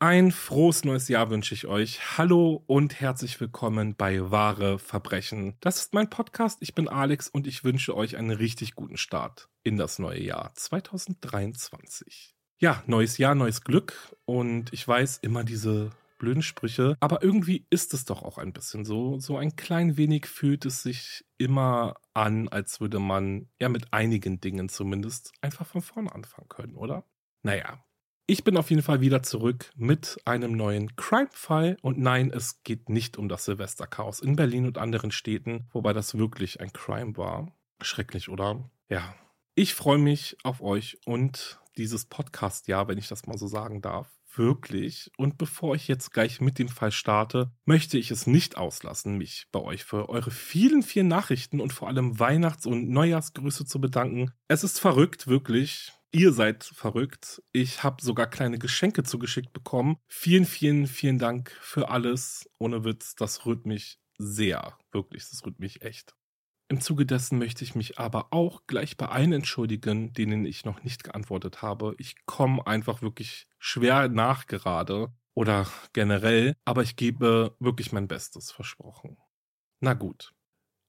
Ein frohes neues Jahr wünsche ich euch. Hallo und herzlich willkommen bei Wahre Verbrechen. Das ist mein Podcast. Ich bin Alex und ich wünsche euch einen richtig guten Start in das neue Jahr 2023. Ja, neues Jahr, neues Glück und ich weiß immer diese blöden Sprüche, aber irgendwie ist es doch auch ein bisschen so. So ein klein wenig fühlt es sich immer an, als würde man ja mit einigen Dingen zumindest einfach von vorne anfangen können, oder? Naja, ich bin auf jeden Fall wieder zurück mit einem neuen Crime-Fall. Und nein, es geht nicht um das Silvesterchaos in Berlin und anderen Städten, wobei das wirklich ein Crime war. Schrecklich, oder? Ja. Ich freue mich auf euch und dieses Podcast-Jahr, wenn ich das mal so sagen darf. Wirklich. Und bevor ich jetzt gleich mit dem Fall starte, möchte ich es nicht auslassen, mich bei euch für eure vielen, vielen Nachrichten und vor allem Weihnachts- und Neujahrsgrüße zu bedanken. Es ist verrückt, wirklich Ihr seid verrückt. Ich habe sogar kleine Geschenke zugeschickt bekommen. Vielen, vielen, vielen Dank für alles. Ohne Witz, das rührt mich sehr. Wirklich, das rührt mich echt. Im Zuge dessen möchte ich mich aber auch gleich bei allen entschuldigen, denen ich noch nicht geantwortet habe. Ich komme einfach wirklich schwer nach gerade oder generell, aber ich gebe wirklich mein Bestes versprochen. Na gut.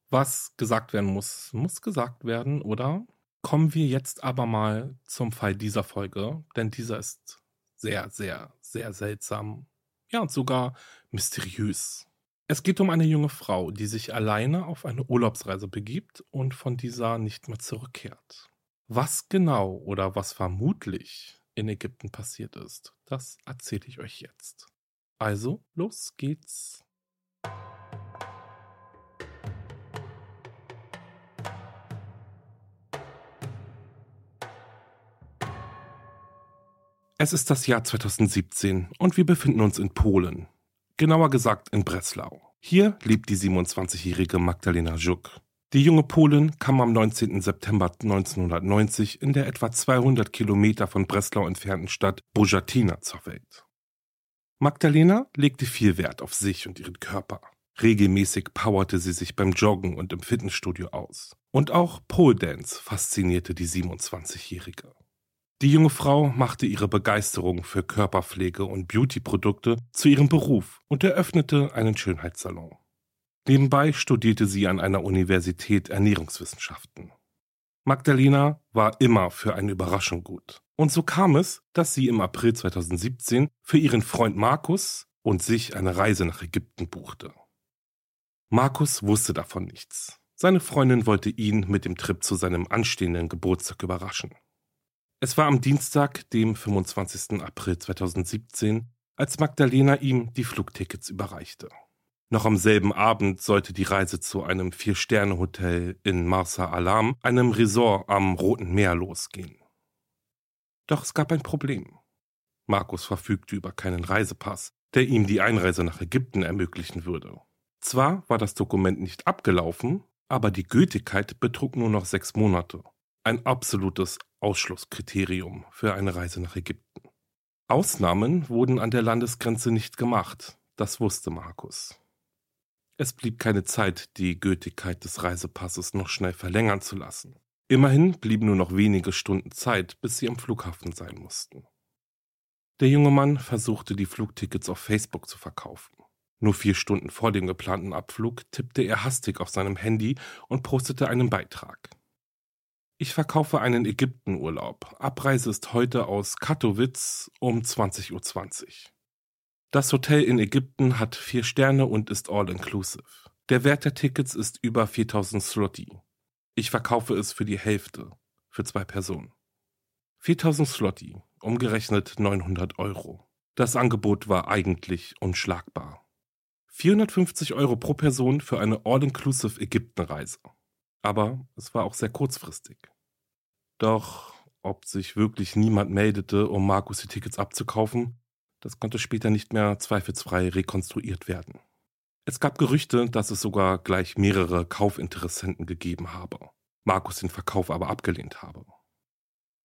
Was gesagt werden muss, muss gesagt werden, oder? Kommen wir jetzt aber mal zum Fall dieser Folge, denn dieser ist sehr, sehr, sehr seltsam. Ja, und sogar mysteriös. Es geht um eine junge Frau, die sich alleine auf eine Urlaubsreise begibt und von dieser nicht mehr zurückkehrt. Was genau oder was vermutlich in Ägypten passiert ist, das erzähle ich euch jetzt. Also, los geht's. Es ist das Jahr 2017 und wir befinden uns in Polen. Genauer gesagt in Breslau. Hier lebt die 27-jährige Magdalena Żuk. Die junge Polin kam am 19. September 1990 in der etwa 200 Kilometer von Breslau entfernten Stadt Bojatina zur Welt. Magdalena legte viel Wert auf sich und ihren Körper. Regelmäßig powerte sie sich beim Joggen und im Fitnessstudio aus. Und auch Pole Dance faszinierte die 27-Jährige. Die junge Frau machte ihre Begeisterung für Körperpflege und Beautyprodukte zu ihrem Beruf und eröffnete einen Schönheitssalon. Nebenbei studierte sie an einer Universität Ernährungswissenschaften. Magdalena war immer für eine Überraschung gut. Und so kam es, dass sie im April 2017 für ihren Freund Markus und sich eine Reise nach Ägypten buchte. Markus wusste davon nichts. Seine Freundin wollte ihn mit dem Trip zu seinem anstehenden Geburtstag überraschen. Es war am Dienstag, dem 25. April 2017, als Magdalena ihm die Flugtickets überreichte. Noch am selben Abend sollte die Reise zu einem Vier-Sterne-Hotel in Marsa Alam, einem Resort am Roten Meer, losgehen. Doch es gab ein Problem. Markus verfügte über keinen Reisepass, der ihm die Einreise nach Ägypten ermöglichen würde. Zwar war das Dokument nicht abgelaufen, aber die Gültigkeit betrug nur noch sechs Monate. Ein absolutes Ausschlusskriterium für eine Reise nach Ägypten. Ausnahmen wurden an der Landesgrenze nicht gemacht, das wusste Markus. Es blieb keine Zeit, die Gültigkeit des Reisepasses noch schnell verlängern zu lassen. Immerhin blieben nur noch wenige Stunden Zeit, bis sie am Flughafen sein mussten. Der junge Mann versuchte die Flugtickets auf Facebook zu verkaufen. Nur vier Stunden vor dem geplanten Abflug tippte er hastig auf seinem Handy und postete einen Beitrag. Ich verkaufe einen Ägyptenurlaub. Abreise ist heute aus Katowice um 20.20 Uhr. Das Hotel in Ägypten hat vier Sterne und ist all-inclusive. Der Wert der Tickets ist über 4000 Slotty. Ich verkaufe es für die Hälfte, für zwei Personen. 4000 Slotty, umgerechnet 900 Euro. Das Angebot war eigentlich unschlagbar. 450 Euro pro Person für eine all-inclusive Ägyptenreise aber es war auch sehr kurzfristig. Doch ob sich wirklich niemand meldete, um Markus die Tickets abzukaufen, das konnte später nicht mehr zweifelsfrei rekonstruiert werden. Es gab Gerüchte, dass es sogar gleich mehrere Kaufinteressenten gegeben habe, Markus den Verkauf aber abgelehnt habe.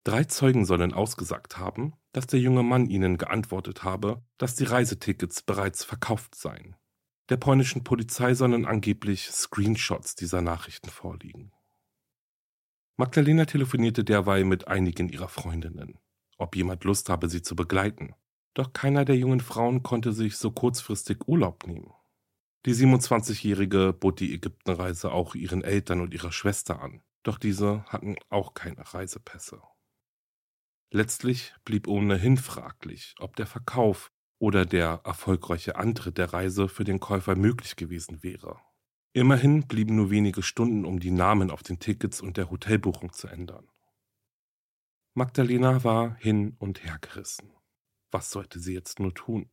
Drei Zeugen sollen ausgesagt haben, dass der junge Mann ihnen geantwortet habe, dass die Reisetickets bereits verkauft seien. Der polnischen Polizei sollen angeblich Screenshots dieser Nachrichten vorliegen. Magdalena telefonierte derweil mit einigen ihrer Freundinnen, ob jemand Lust habe, sie zu begleiten. Doch keiner der jungen Frauen konnte sich so kurzfristig Urlaub nehmen. Die 27-Jährige bot die Ägyptenreise auch ihren Eltern und ihrer Schwester an, doch diese hatten auch keine Reisepässe. Letztlich blieb ohnehin fraglich, ob der Verkauf oder der erfolgreiche Antritt der Reise für den Käufer möglich gewesen wäre. Immerhin blieben nur wenige Stunden, um die Namen auf den Tickets und der Hotelbuchung zu ändern. Magdalena war hin und her gerissen. Was sollte sie jetzt nur tun?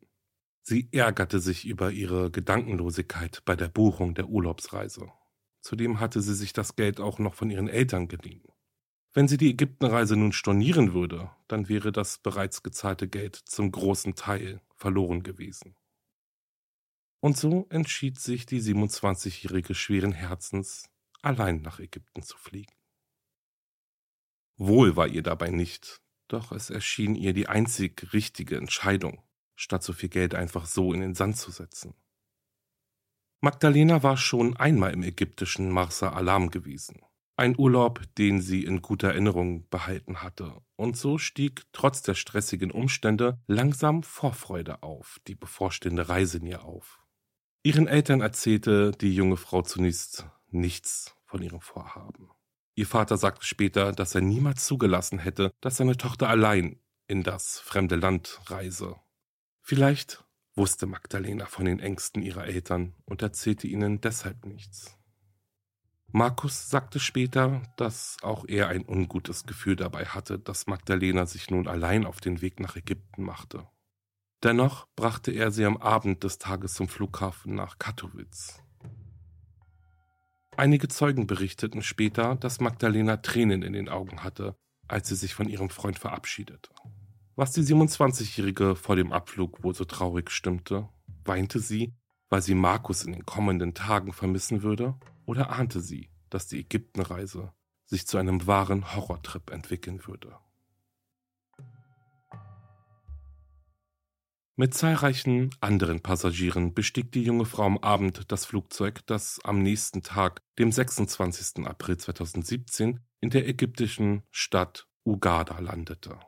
Sie ärgerte sich über ihre Gedankenlosigkeit bei der Buchung der Urlaubsreise. Zudem hatte sie sich das Geld auch noch von ihren Eltern geliehen. Wenn sie die Ägyptenreise nun stornieren würde, dann wäre das bereits gezahlte Geld zum großen Teil verloren gewesen. Und so entschied sich die 27-jährige schweren Herzens, allein nach Ägypten zu fliegen. Wohl war ihr dabei nicht, doch es erschien ihr die einzig richtige Entscheidung, statt so viel Geld einfach so in den Sand zu setzen. Magdalena war schon einmal im ägyptischen Marsa Alam gewesen. Ein Urlaub, den sie in guter Erinnerung behalten hatte. Und so stieg trotz der stressigen Umstände langsam Vorfreude auf die bevorstehende Reise in ihr auf. Ihren Eltern erzählte die junge Frau zunächst nichts von ihrem Vorhaben. Ihr Vater sagte später, dass er niemals zugelassen hätte, dass seine Tochter allein in das fremde Land reise. Vielleicht wusste Magdalena von den Ängsten ihrer Eltern und erzählte ihnen deshalb nichts. Markus sagte später, dass auch er ein ungutes Gefühl dabei hatte, dass Magdalena sich nun allein auf den Weg nach Ägypten machte. Dennoch brachte er sie am Abend des Tages zum Flughafen nach Katowice. Einige Zeugen berichteten später, dass Magdalena Tränen in den Augen hatte, als sie sich von ihrem Freund verabschiedete. Was die 27-Jährige vor dem Abflug wohl so traurig stimmte, weinte sie, weil sie Markus in den kommenden Tagen vermissen würde? Oder ahnte sie, dass die Ägyptenreise sich zu einem wahren Horrortrip entwickeln würde? Mit zahlreichen anderen Passagieren bestieg die junge Frau am Abend das Flugzeug, das am nächsten Tag, dem 26. April 2017, in der ägyptischen Stadt Ugada landete.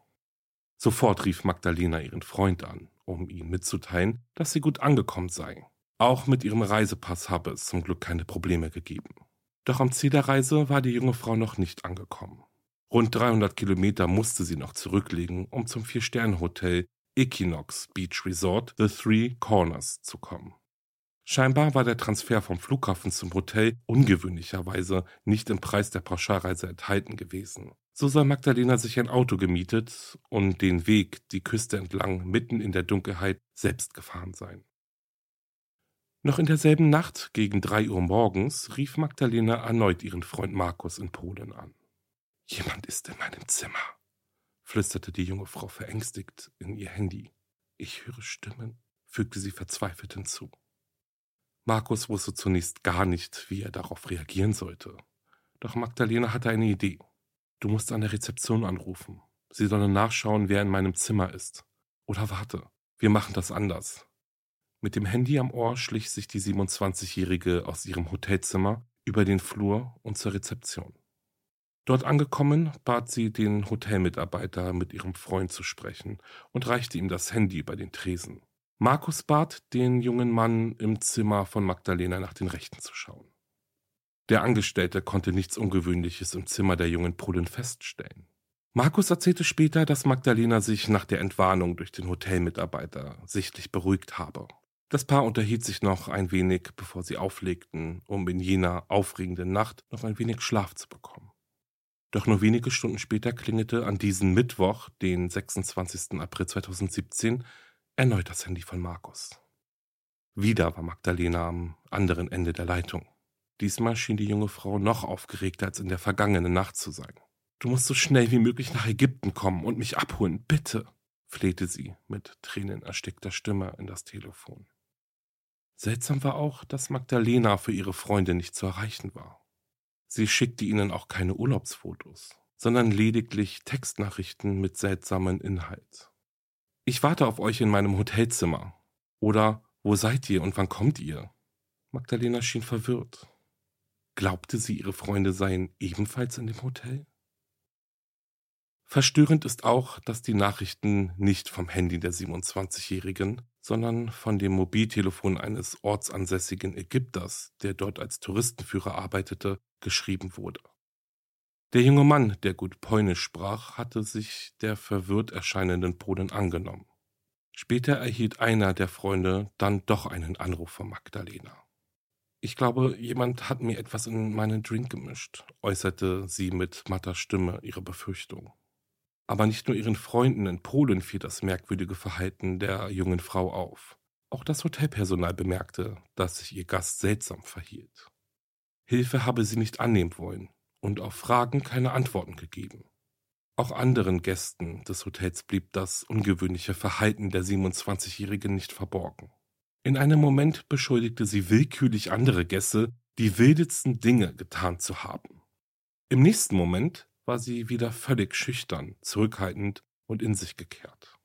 Sofort rief Magdalena ihren Freund an, um ihm mitzuteilen, dass sie gut angekommen sei. Auch mit ihrem Reisepass habe es zum Glück keine Probleme gegeben. Doch am Ziel der Reise war die junge Frau noch nicht angekommen. Rund 300 Kilometer musste sie noch zurücklegen, um zum Vier-Sterne-Hotel Equinox Beach Resort The Three Corners zu kommen. Scheinbar war der Transfer vom Flughafen zum Hotel ungewöhnlicherweise nicht im Preis der Pauschalreise enthalten gewesen. So soll Magdalena sich ein Auto gemietet und den Weg die Küste entlang mitten in der Dunkelheit selbst gefahren sein. Noch in derselben Nacht, gegen drei Uhr morgens, rief Magdalena erneut ihren Freund Markus in Polen an. Jemand ist in meinem Zimmer, flüsterte die junge Frau verängstigt in ihr Handy. Ich höre Stimmen, fügte sie verzweifelt hinzu. Markus wusste zunächst gar nicht, wie er darauf reagieren sollte. Doch Magdalena hatte eine Idee. Du musst an der Rezeption anrufen. Sie sollen nachschauen, wer in meinem Zimmer ist. Oder warte, wir machen das anders. Mit dem Handy am Ohr schlich sich die 27-Jährige aus ihrem Hotelzimmer über den Flur und zur Rezeption. Dort angekommen, bat sie den Hotelmitarbeiter, mit ihrem Freund zu sprechen und reichte ihm das Handy über den Tresen. Markus bat den jungen Mann, im Zimmer von Magdalena nach den Rechten zu schauen. Der Angestellte konnte nichts Ungewöhnliches im Zimmer der jungen Polin feststellen. Markus erzählte später, dass Magdalena sich nach der Entwarnung durch den Hotelmitarbeiter sichtlich beruhigt habe. Das Paar unterhielt sich noch ein wenig, bevor sie auflegten, um in jener aufregenden Nacht noch ein wenig Schlaf zu bekommen. Doch nur wenige Stunden später klingelte an diesem Mittwoch, den 26. April 2017, erneut das Handy von Markus. Wieder war Magdalena am anderen Ende der Leitung. Diesmal schien die junge Frau noch aufgeregter als in der vergangenen Nacht zu sein. Du musst so schnell wie möglich nach Ägypten kommen und mich abholen, bitte, flehte sie mit tränenerstickter Stimme in das Telefon. Seltsam war auch, dass Magdalena für ihre Freunde nicht zu erreichen war. Sie schickte ihnen auch keine Urlaubsfotos, sondern lediglich Textnachrichten mit seltsamen Inhalt. Ich warte auf euch in meinem Hotelzimmer. Oder wo seid ihr und wann kommt ihr? Magdalena schien verwirrt. Glaubte sie, ihre Freunde seien ebenfalls in dem Hotel? Verstörend ist auch, dass die Nachrichten nicht vom Handy der 27-Jährigen, sondern von dem Mobiltelefon eines ortsansässigen Ägypters, der dort als Touristenführer arbeitete, geschrieben wurde. Der junge Mann, der gut Polnisch sprach, hatte sich der verwirrt erscheinenden Polen angenommen. Später erhielt einer der Freunde dann doch einen Anruf von Magdalena. Ich glaube, jemand hat mir etwas in meinen Drink gemischt, äußerte sie mit matter Stimme ihre Befürchtung. Aber nicht nur ihren Freunden in Polen fiel das merkwürdige Verhalten der jungen Frau auf. Auch das Hotelpersonal bemerkte, dass sich ihr Gast seltsam verhielt. Hilfe habe sie nicht annehmen wollen und auf Fragen keine Antworten gegeben. Auch anderen Gästen des Hotels blieb das ungewöhnliche Verhalten der 27-Jährigen nicht verborgen. In einem Moment beschuldigte sie willkürlich andere Gäste, die wildesten Dinge getan zu haben. Im nächsten Moment war sie wieder völlig schüchtern, zurückhaltend und in sich gekehrt.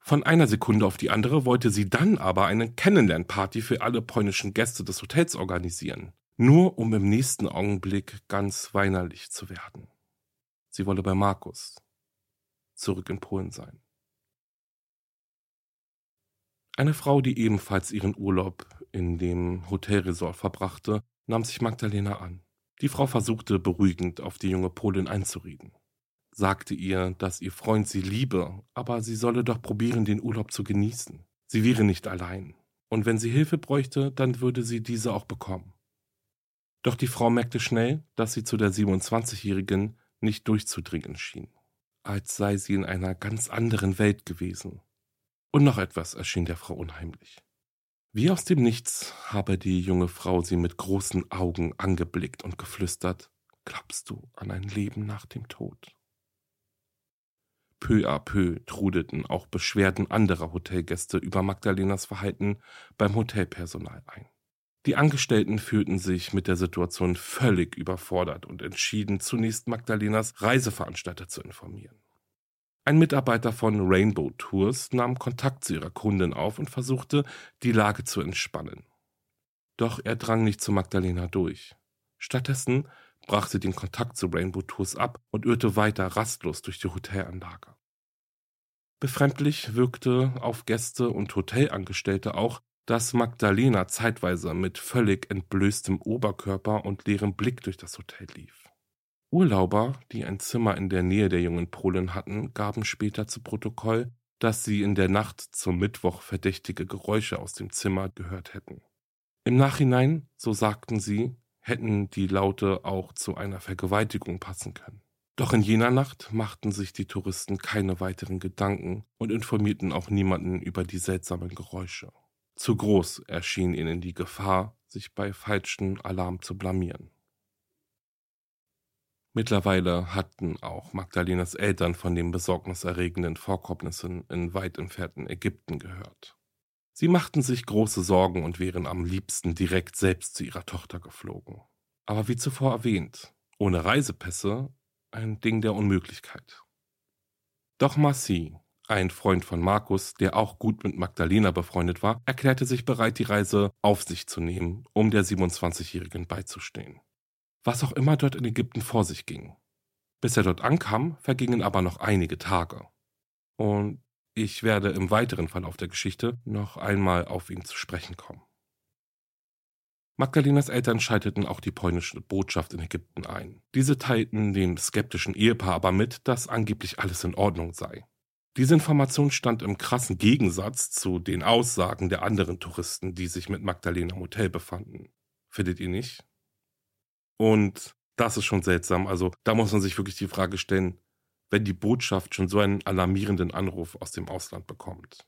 Von einer Sekunde auf die andere wollte sie dann aber eine Kennenlernparty für alle polnischen Gäste des Hotels organisieren, nur um im nächsten Augenblick ganz weinerlich zu werden. Sie wolle bei Markus zurück in Polen sein. Eine Frau, die ebenfalls ihren Urlaub in dem Hotelresort verbrachte, nahm sich Magdalena an. Die Frau versuchte beruhigend auf die junge Polin einzureden, sagte ihr, dass ihr Freund sie liebe, aber sie solle doch probieren, den Urlaub zu genießen. Sie wäre nicht allein, und wenn sie Hilfe bräuchte, dann würde sie diese auch bekommen. Doch die Frau merkte schnell, dass sie zu der 27-Jährigen nicht durchzudringen schien, als sei sie in einer ganz anderen Welt gewesen. Und noch etwas erschien der Frau unheimlich. Wie aus dem Nichts habe die junge Frau sie mit großen Augen angeblickt und geflüstert, glaubst du an ein Leben nach dem Tod? Peu à peu trudelten auch Beschwerden anderer Hotelgäste über Magdalenas Verhalten beim Hotelpersonal ein. Die Angestellten fühlten sich mit der Situation völlig überfordert und entschieden zunächst Magdalenas Reiseveranstalter zu informieren. Ein Mitarbeiter von Rainbow Tours nahm Kontakt zu ihrer Kundin auf und versuchte, die Lage zu entspannen. Doch er drang nicht zu Magdalena durch. Stattdessen brach sie den Kontakt zu Rainbow Tours ab und irrte weiter rastlos durch die Hotelanlage. Befremdlich wirkte auf Gäste und Hotelangestellte auch, dass Magdalena zeitweise mit völlig entblößtem Oberkörper und leerem Blick durch das Hotel lief. Urlauber, die ein Zimmer in der Nähe der jungen Polin hatten, gaben später zu Protokoll, dass sie in der Nacht zum Mittwoch verdächtige Geräusche aus dem Zimmer gehört hätten. Im Nachhinein, so sagten sie, hätten die Laute auch zu einer Vergewaltigung passen können. Doch in jener Nacht machten sich die Touristen keine weiteren Gedanken und informierten auch niemanden über die seltsamen Geräusche. Zu groß erschien ihnen die Gefahr, sich bei falschen Alarm zu blamieren. Mittlerweile hatten auch Magdalenas Eltern von den besorgniserregenden Vorkommnissen in weit entfernten Ägypten gehört. Sie machten sich große Sorgen und wären am liebsten direkt selbst zu ihrer Tochter geflogen. Aber wie zuvor erwähnt, ohne Reisepässe ein Ding der Unmöglichkeit. Doch Marcy, Ein Freund von Markus, der auch gut mit Magdalena befreundet war, erklärte sich bereit, die Reise auf sich zu nehmen, um der 27-Jährigen beizustehen. Was auch immer dort in Ägypten vor sich ging. Bis er dort ankam, vergingen aber noch einige Tage. Und ich werde im weiteren Verlauf der Geschichte noch einmal auf ihn zu sprechen kommen. Magdalenas Eltern schalteten auch die polnische Botschaft in Ägypten ein. Diese teilten dem skeptischen Ehepaar aber mit, dass angeblich alles in Ordnung sei. Diese Information stand im krassen Gegensatz zu den Aussagen der anderen Touristen, die sich mit Magdalena im Hotel befanden. Findet ihr nicht? Und das ist schon seltsam. Also da muss man sich wirklich die Frage stellen, wenn die Botschaft schon so einen alarmierenden Anruf aus dem Ausland bekommt,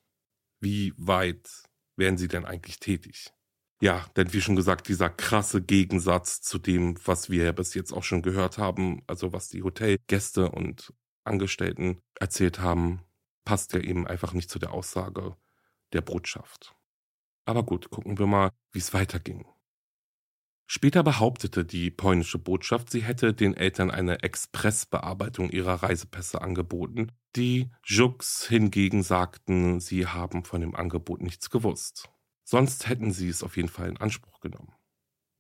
wie weit werden sie denn eigentlich tätig? Ja, denn wie schon gesagt, dieser krasse Gegensatz zu dem, was wir ja bis jetzt auch schon gehört haben, also was die Hotelgäste und Angestellten erzählt haben, passt ja eben einfach nicht zu der Aussage der Botschaft. Aber gut, gucken wir mal, wie es weiterging. Später behauptete die polnische Botschaft, sie hätte den Eltern eine Expressbearbeitung ihrer Reisepässe angeboten. Die Jux hingegen sagten, sie haben von dem Angebot nichts gewusst. Sonst hätten sie es auf jeden Fall in Anspruch genommen.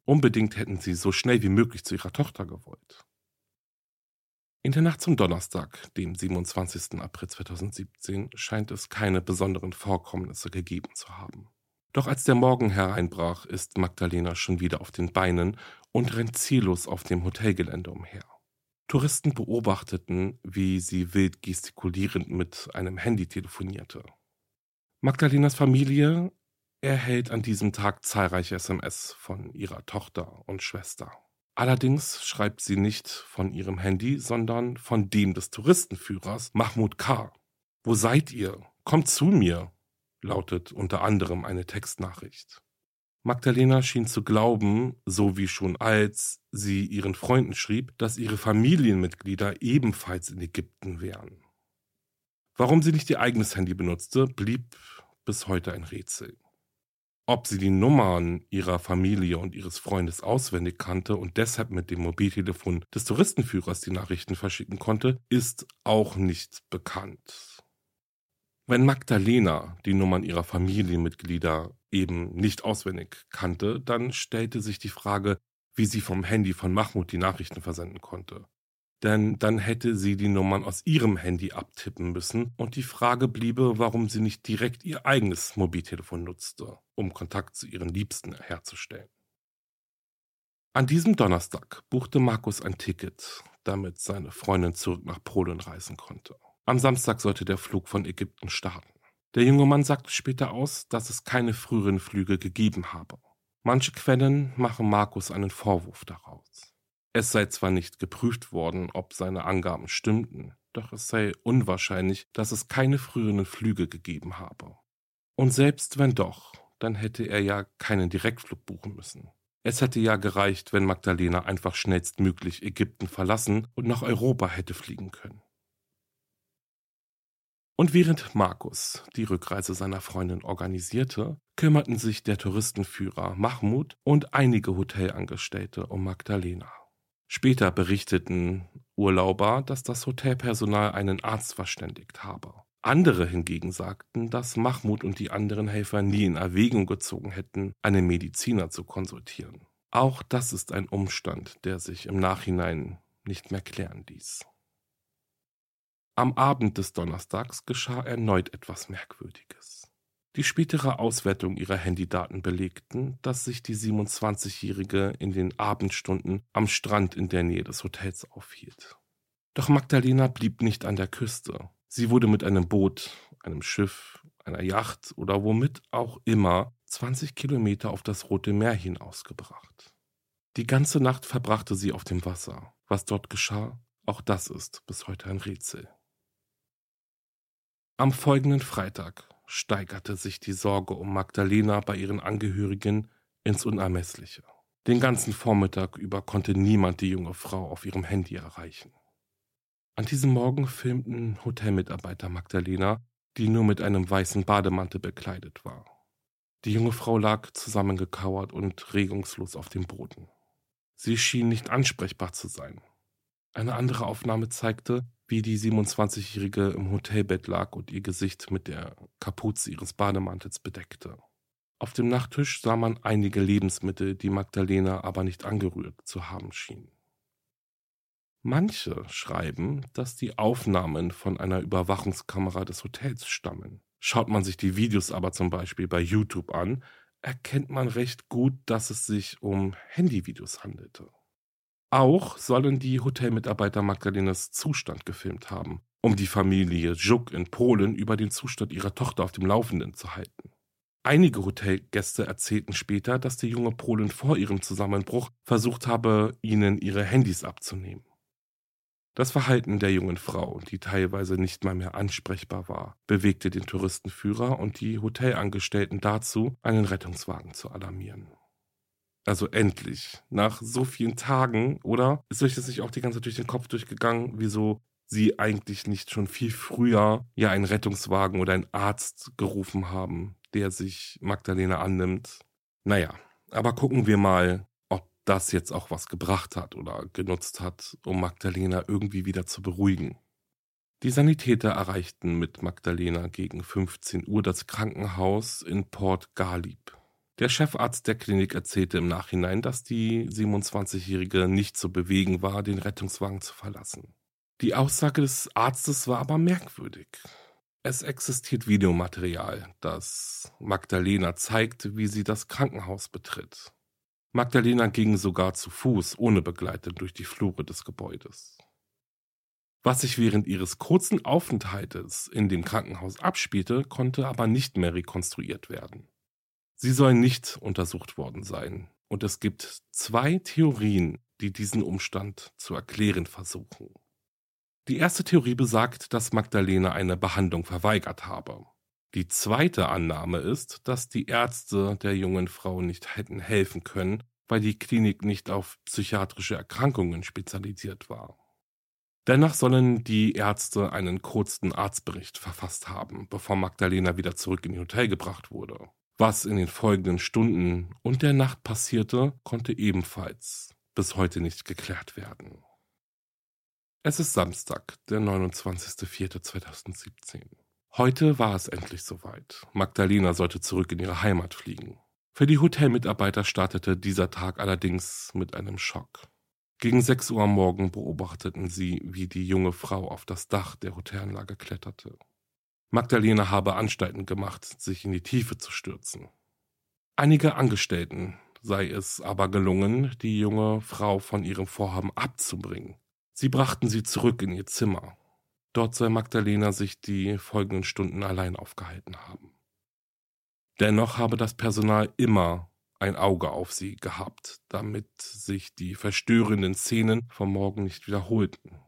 Unbedingt hätten sie so schnell wie möglich zu ihrer Tochter gewollt. In der Nacht zum Donnerstag, dem 27. April 2017, scheint es keine besonderen Vorkommnisse gegeben zu haben. Doch als der Morgen hereinbrach, ist Magdalena schon wieder auf den Beinen und rennt ziellos auf dem Hotelgelände umher. Touristen beobachteten, wie sie wild gestikulierend mit einem Handy telefonierte. Magdalenas Familie erhält an diesem Tag zahlreiche SMS von ihrer Tochter und Schwester. Allerdings schreibt sie nicht von ihrem Handy, sondern von dem des Touristenführers Mahmoud K. Wo seid ihr? Kommt zu mir, lautet unter anderem eine Textnachricht. Magdalena schien zu glauben, so wie schon als sie ihren Freunden schrieb, dass ihre Familienmitglieder ebenfalls in Ägypten wären. Warum sie nicht ihr eigenes Handy benutzte, blieb bis heute ein Rätsel. Ob sie die Nummern ihrer Familie und ihres Freundes auswendig kannte und deshalb mit dem Mobiltelefon des Touristenführers die Nachrichten verschicken konnte, ist auch nicht bekannt. Wenn Magdalena die Nummern ihrer Familienmitglieder eben nicht auswendig kannte, dann stellte sich die Frage, wie sie vom Handy von Mahmoud die Nachrichten versenden konnte. Denn dann hätte sie die Nummern aus ihrem Handy abtippen müssen und die Frage bliebe, warum sie nicht direkt ihr eigenes Mobiltelefon nutzte, um Kontakt zu ihren Liebsten herzustellen. An diesem Donnerstag buchte Markus ein Ticket, damit seine Freundin zurück nach Polen reisen konnte. Am Samstag sollte der Flug von Ägypten starten. Der junge Mann sagte später aus, dass es keine früheren Flüge gegeben habe. Manche Quellen machen Markus einen Vorwurf daraus. Es sei zwar nicht geprüft worden, ob seine Angaben stimmten, doch es sei unwahrscheinlich, dass es keine früheren Flüge gegeben habe. Und selbst wenn doch, dann hätte er ja keinen Direktflug buchen müssen. Es hätte ja gereicht, wenn Magdalena einfach schnellstmöglich Ägypten verlassen und nach Europa hätte fliegen können. Und während Markus die Rückreise seiner Freundin organisierte, kümmerten sich der Touristenführer Mahmoud und einige Hotelangestellte um Magdalena. Später berichteten Urlauber, dass das Hotelpersonal einen Arzt verständigt habe. Andere hingegen sagten, dass Mahmoud und die anderen Helfer nie in Erwägung gezogen hätten, einen Mediziner zu konsultieren. Auch das ist ein Umstand, der sich im Nachhinein nicht mehr klären ließ. Am Abend des Donnerstags geschah erneut etwas Merkwürdiges. Die spätere Auswertung ihrer Handydaten belegten, dass sich die 27-Jährige in den Abendstunden am Strand in der Nähe des Hotels aufhielt. Doch Magdalena blieb nicht an der Küste. Sie wurde mit einem Boot, einem Schiff, einer Yacht oder womit auch immer 20 Kilometer auf das Rote Meer hinausgebracht. Die ganze Nacht verbrachte sie auf dem Wasser. Was dort geschah, auch das ist bis heute ein Rätsel. Am folgenden Freitag steigerte sich die Sorge um Magdalena bei ihren Angehörigen ins Unermessliche. Den ganzen Vormittag über konnte niemand die junge Frau auf ihrem Handy erreichen. An diesem Morgen filmten Hotelmitarbeiter Magdalena, die nur mit einem weißen Bademantel bekleidet war. Die junge Frau lag zusammengekauert und regungslos auf dem Boden. Sie schien nicht ansprechbar zu sein. Eine andere Aufnahme zeigte, wie die 27-Jährige im Hotelbett lag und ihr Gesicht mit der Kapuze ihres Bademantels bedeckte. Auf dem Nachttisch sah man einige Lebensmittel, die Magdalena aber nicht angerührt zu haben schien. Manche schreiben, dass die Aufnahmen von einer Überwachungskamera des Hotels stammen. Schaut man sich die Videos aber zum Beispiel bei YouTube an, erkennt man recht gut, dass es sich um Handyvideos handelte. Auch sollen die Hotelmitarbeiter Magdalenas Zustand gefilmt haben, um die Familie Juk in Polen über den Zustand ihrer Tochter auf dem Laufenden zu halten. Einige Hotelgäste erzählten später, dass die junge Polin vor ihrem Zusammenbruch versucht habe, ihnen ihre Handys abzunehmen. Das Verhalten der jungen Frau, die teilweise nicht mal mehr ansprechbar war, bewegte den Touristenführer und die Hotelangestellten dazu, einen Rettungswagen zu alarmieren. Also endlich, nach so vielen Tagen, oder ist euch das nicht auch die ganze Zeit durch den Kopf durchgegangen, wieso sie eigentlich nicht schon viel früher ja einen Rettungswagen oder einen Arzt gerufen haben, der sich Magdalena annimmt? Naja, aber gucken wir mal, das jetzt auch was gebracht hat oder genutzt hat, um Magdalena irgendwie wieder zu beruhigen. Die Sanitäter erreichten mit Magdalena gegen 15 Uhr das Krankenhaus in Port Galib. Der Chefarzt der Klinik erzählte im Nachhinein, dass die 27-Jährige nicht zu bewegen war, den Rettungswagen zu verlassen. Die Aussage des Arztes war aber merkwürdig. Es existiert Videomaterial, das Magdalena zeigt, wie sie das Krankenhaus betritt. Magdalena ging sogar zu Fuß ohne Begleiter durch die Flure des Gebäudes. Was sich während ihres kurzen Aufenthaltes in dem Krankenhaus abspielte, konnte aber nicht mehr rekonstruiert werden. Sie soll nicht untersucht worden sein, und es gibt zwei Theorien, die diesen Umstand zu erklären versuchen. Die erste Theorie besagt, dass Magdalena eine Behandlung verweigert habe. Die zweite Annahme ist, dass die Ärzte der jungen Frau nicht hätten helfen können, weil die Klinik nicht auf psychiatrische Erkrankungen spezialisiert war. Dennoch sollen die Ärzte einen kurzen Arztbericht verfasst haben, bevor Magdalena wieder zurück in ihr Hotel gebracht wurde. Was in den folgenden Stunden und der Nacht passierte, konnte ebenfalls bis heute nicht geklärt werden. Es ist Samstag, der 29.04.2017. Heute war es endlich soweit. Magdalena sollte zurück in ihre Heimat fliegen. Für die Hotelmitarbeiter startete dieser Tag allerdings mit einem Schock. Gegen 6 Uhr am Morgen beobachteten sie, wie die junge Frau auf das Dach der Hotelanlage kletterte. Magdalena habe Anstalten gemacht, sich in die Tiefe zu stürzen. Einige Angestellten sei es aber gelungen, die junge Frau von ihrem Vorhaben abzubringen. Sie brachten sie zurück in ihr Zimmer. Dort soll Magdalena sich die folgenden Stunden allein aufgehalten haben. Dennoch habe das Personal immer ein Auge auf sie gehabt, damit sich die verstörenden Szenen vom Morgen nicht wiederholten.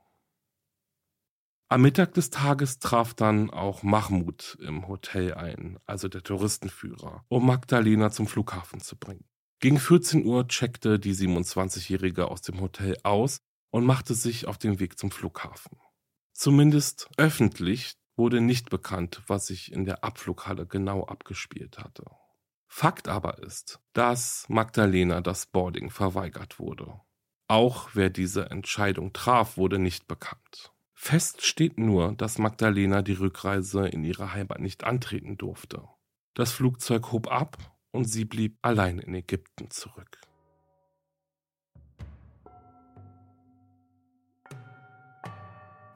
Am Mittag des Tages traf dann auch Mahmoud im Hotel ein, also der Touristenführer, um Magdalena zum Flughafen zu bringen. Gegen 14 Uhr checkte die 27-Jährige aus dem Hotel aus und machte sich auf den Weg zum Flughafen. Zumindest öffentlich wurde nicht bekannt, was sich in der Abflughalle genau abgespielt hatte. Fakt aber ist, dass Magdalena das Boarding verweigert wurde. Auch wer diese Entscheidung traf, wurde nicht bekannt. Fest steht nur, dass Magdalena die Rückreise in ihre Heimat nicht antreten durfte. Das Flugzeug hob ab und sie blieb allein in Ägypten zurück.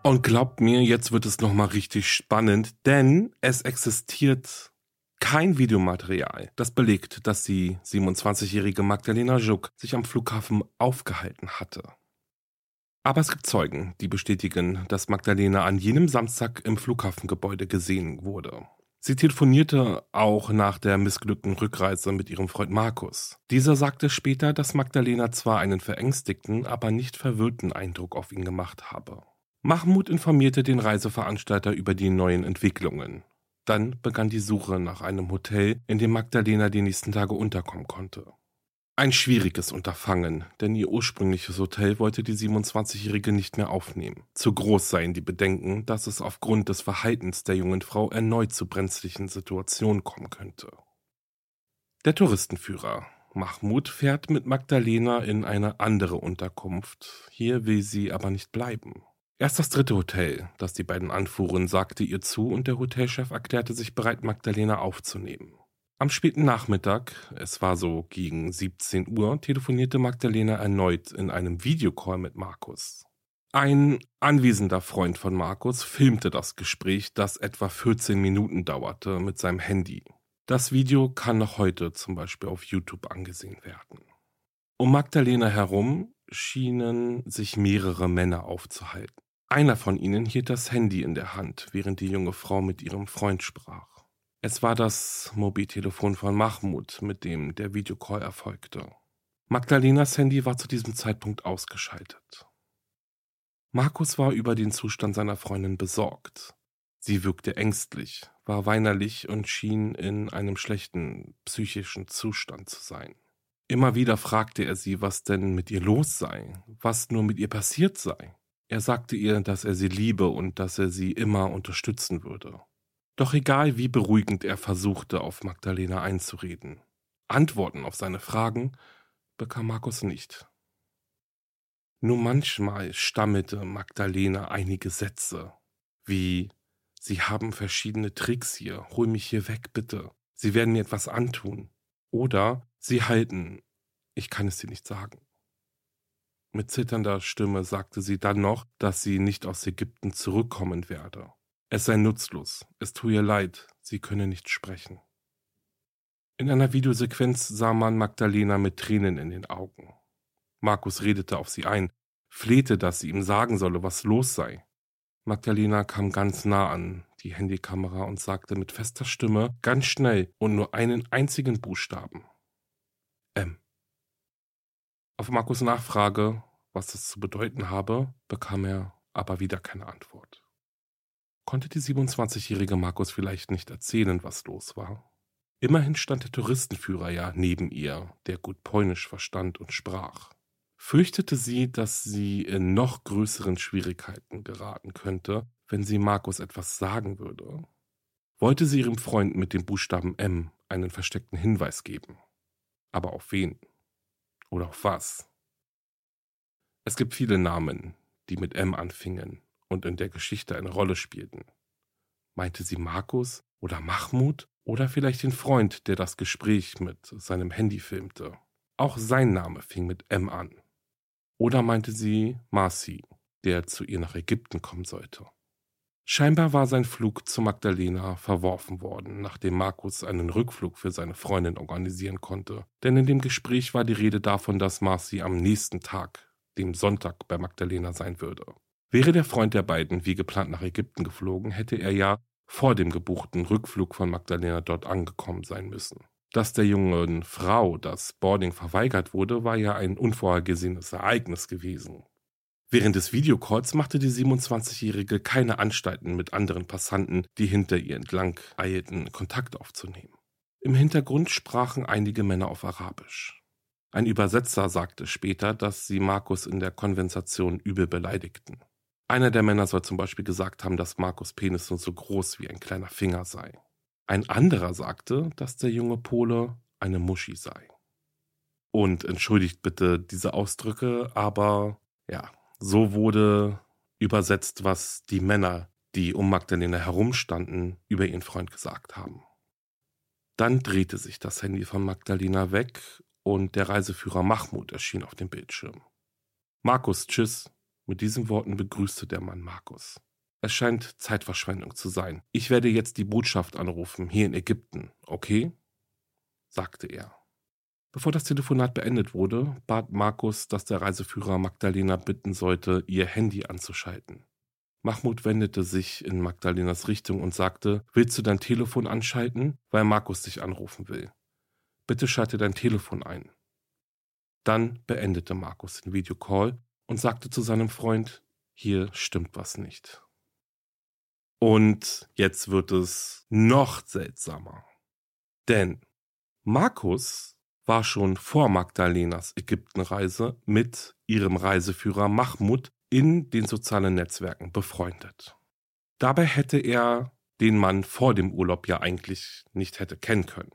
Und glaubt mir, jetzt wird es nochmal richtig spannend, denn es existiert kein Videomaterial, das belegt, dass die 27-jährige Magdalena Juk sich am Flughafen aufgehalten hatte. Aber es gibt Zeugen, die bestätigen, dass Magdalena an jenem Samstag im Flughafengebäude gesehen wurde. Sie telefonierte auch nach der missglückten Rückreise mit ihrem Freund Markus. Dieser sagte später, dass Magdalena zwar einen verängstigten, aber nicht verwirrten Eindruck auf ihn gemacht habe. Mahmoud informierte den Reiseveranstalter über die neuen Entwicklungen. Dann begann die Suche nach einem Hotel, in dem Magdalena die nächsten Tage unterkommen konnte. Ein schwieriges Unterfangen, denn ihr ursprüngliches Hotel wollte die 27-Jährige nicht mehr aufnehmen. Zu groß seien die Bedenken, dass es aufgrund des Verhaltens der jungen Frau erneut zu brenzlichen Situationen kommen könnte. Der Touristenführer Mahmoud fährt mit Magdalena in eine andere Unterkunft. Hier will sie aber nicht bleiben. Erst das dritte Hotel, das die beiden anfuhren, sagte ihr zu und der Hotelchef erklärte sich bereit, Magdalena aufzunehmen. Am späten Nachmittag, es war so gegen 17 Uhr, telefonierte Magdalena erneut in einem Videocall mit Markus. Ein anwesender Freund von Markus filmte das Gespräch, das etwa 14 Minuten dauerte, mit seinem Handy. Das Video kann noch heute zum Beispiel auf YouTube angesehen werden. Um Magdalena herum schienen sich mehrere Männer aufzuhalten. Einer von ihnen hielt das Handy in der Hand, während die junge Frau mit ihrem Freund sprach. Es war das Mobiltelefon von Mahmoud, mit dem der Videocall erfolgte. Magdalenas Handy war zu diesem Zeitpunkt ausgeschaltet. Markus war über den Zustand seiner Freundin besorgt. Sie wirkte ängstlich, war weinerlich und schien in einem schlechten psychischen Zustand zu sein. Immer wieder fragte er sie, was denn mit ihr los sei, was nur mit ihr passiert sei. Er sagte ihr, dass er sie liebe und dass er sie immer unterstützen würde. Doch egal wie beruhigend er versuchte, auf Magdalena einzureden, Antworten auf seine Fragen bekam Markus nicht. Nur manchmal stammelte Magdalena einige Sätze, wie Sie haben verschiedene Tricks hier, hol mich hier weg, bitte. Sie werden mir etwas antun. Oder Sie halten, ich kann es dir nicht sagen. Mit zitternder Stimme sagte sie dann noch, dass sie nicht aus Ägypten zurückkommen werde. Es sei nutzlos, es tue ihr leid, sie könne nicht sprechen. In einer Videosequenz sah man Magdalena mit Tränen in den Augen. Markus redete auf sie ein, flehte, dass sie ihm sagen solle, was los sei. Magdalena kam ganz nah an die Handykamera und sagte mit fester Stimme, ganz schnell und nur einen einzigen Buchstaben. M. Auf Markus Nachfrage, was das zu bedeuten habe, bekam er aber wieder keine Antwort. Konnte die 27-jährige Markus vielleicht nicht erzählen, was los war? Immerhin stand der Touristenführer ja neben ihr, der gut Polnisch verstand und sprach. Fürchtete sie, dass sie in noch größeren Schwierigkeiten geraten könnte, wenn sie Markus etwas sagen würde? Wollte sie ihrem Freund mit dem Buchstaben M einen versteckten Hinweis geben? Aber auf wen? Oder auf was? Es gibt viele Namen, die mit M anfingen und in der Geschichte eine Rolle spielten. Meinte sie Markus oder Mahmud oder vielleicht den Freund, der das Gespräch mit seinem Handy filmte? Auch sein Name fing mit M an. Oder meinte sie Marci, der zu ihr nach Ägypten kommen sollte? Scheinbar war sein Flug zu Magdalena verworfen worden, nachdem Markus einen Rückflug für seine Freundin organisieren konnte, denn in dem Gespräch war die Rede davon, dass Marci am nächsten Tag, dem Sonntag, bei Magdalena sein würde. Wäre der Freund der beiden wie geplant nach Ägypten geflogen, hätte er ja vor dem gebuchten Rückflug von Magdalena dort angekommen sein müssen. Dass der jungen Frau das Boarding verweigert wurde, war ja ein unvorhergesehenes Ereignis gewesen. Während des Videocalls machte die 27-Jährige keine Anstalten mit anderen Passanten, die hinter ihr entlang eilten, Kontakt aufzunehmen. Im Hintergrund sprachen einige Männer auf Arabisch. Ein Übersetzer sagte später, dass sie Markus in der Konversation übel beleidigten. Einer der Männer soll zum Beispiel gesagt haben, dass Markus Penis nur so groß wie ein kleiner Finger sei. Ein anderer sagte, dass der junge Pole eine Muschi sei. Und entschuldigt bitte diese Ausdrücke, aber ja, so wurde übersetzt, was die Männer, die um Magdalena herumstanden, über ihren Freund gesagt haben. Dann drehte sich das Handy von Magdalena weg und der Reiseführer Mahmoud erschien auf dem Bildschirm. Markus, tschüss, mit diesen Worten begrüßte der Mann Markus. Es scheint Zeitverschwendung zu sein. Ich werde jetzt die Botschaft anrufen, hier in Ägypten, okay? sagte er. Bevor das Telefonat beendet wurde, bat Markus, dass der Reiseführer Magdalena bitten sollte, ihr Handy anzuschalten. Mahmoud wendete sich in Magdalenas Richtung und sagte, willst du dein Telefon anschalten, weil Markus dich anrufen will? Bitte schalte dein Telefon ein. Dann beendete Markus den Videocall und sagte zu seinem Freund, hier stimmt was nicht. Und jetzt wird es noch seltsamer. Denn Markus war schon vor Magdalenas Ägyptenreise mit ihrem Reiseführer Mahmoud in den sozialen Netzwerken befreundet. Dabei hätte er den Mann vor dem Urlaub ja eigentlich nicht hätte kennen können.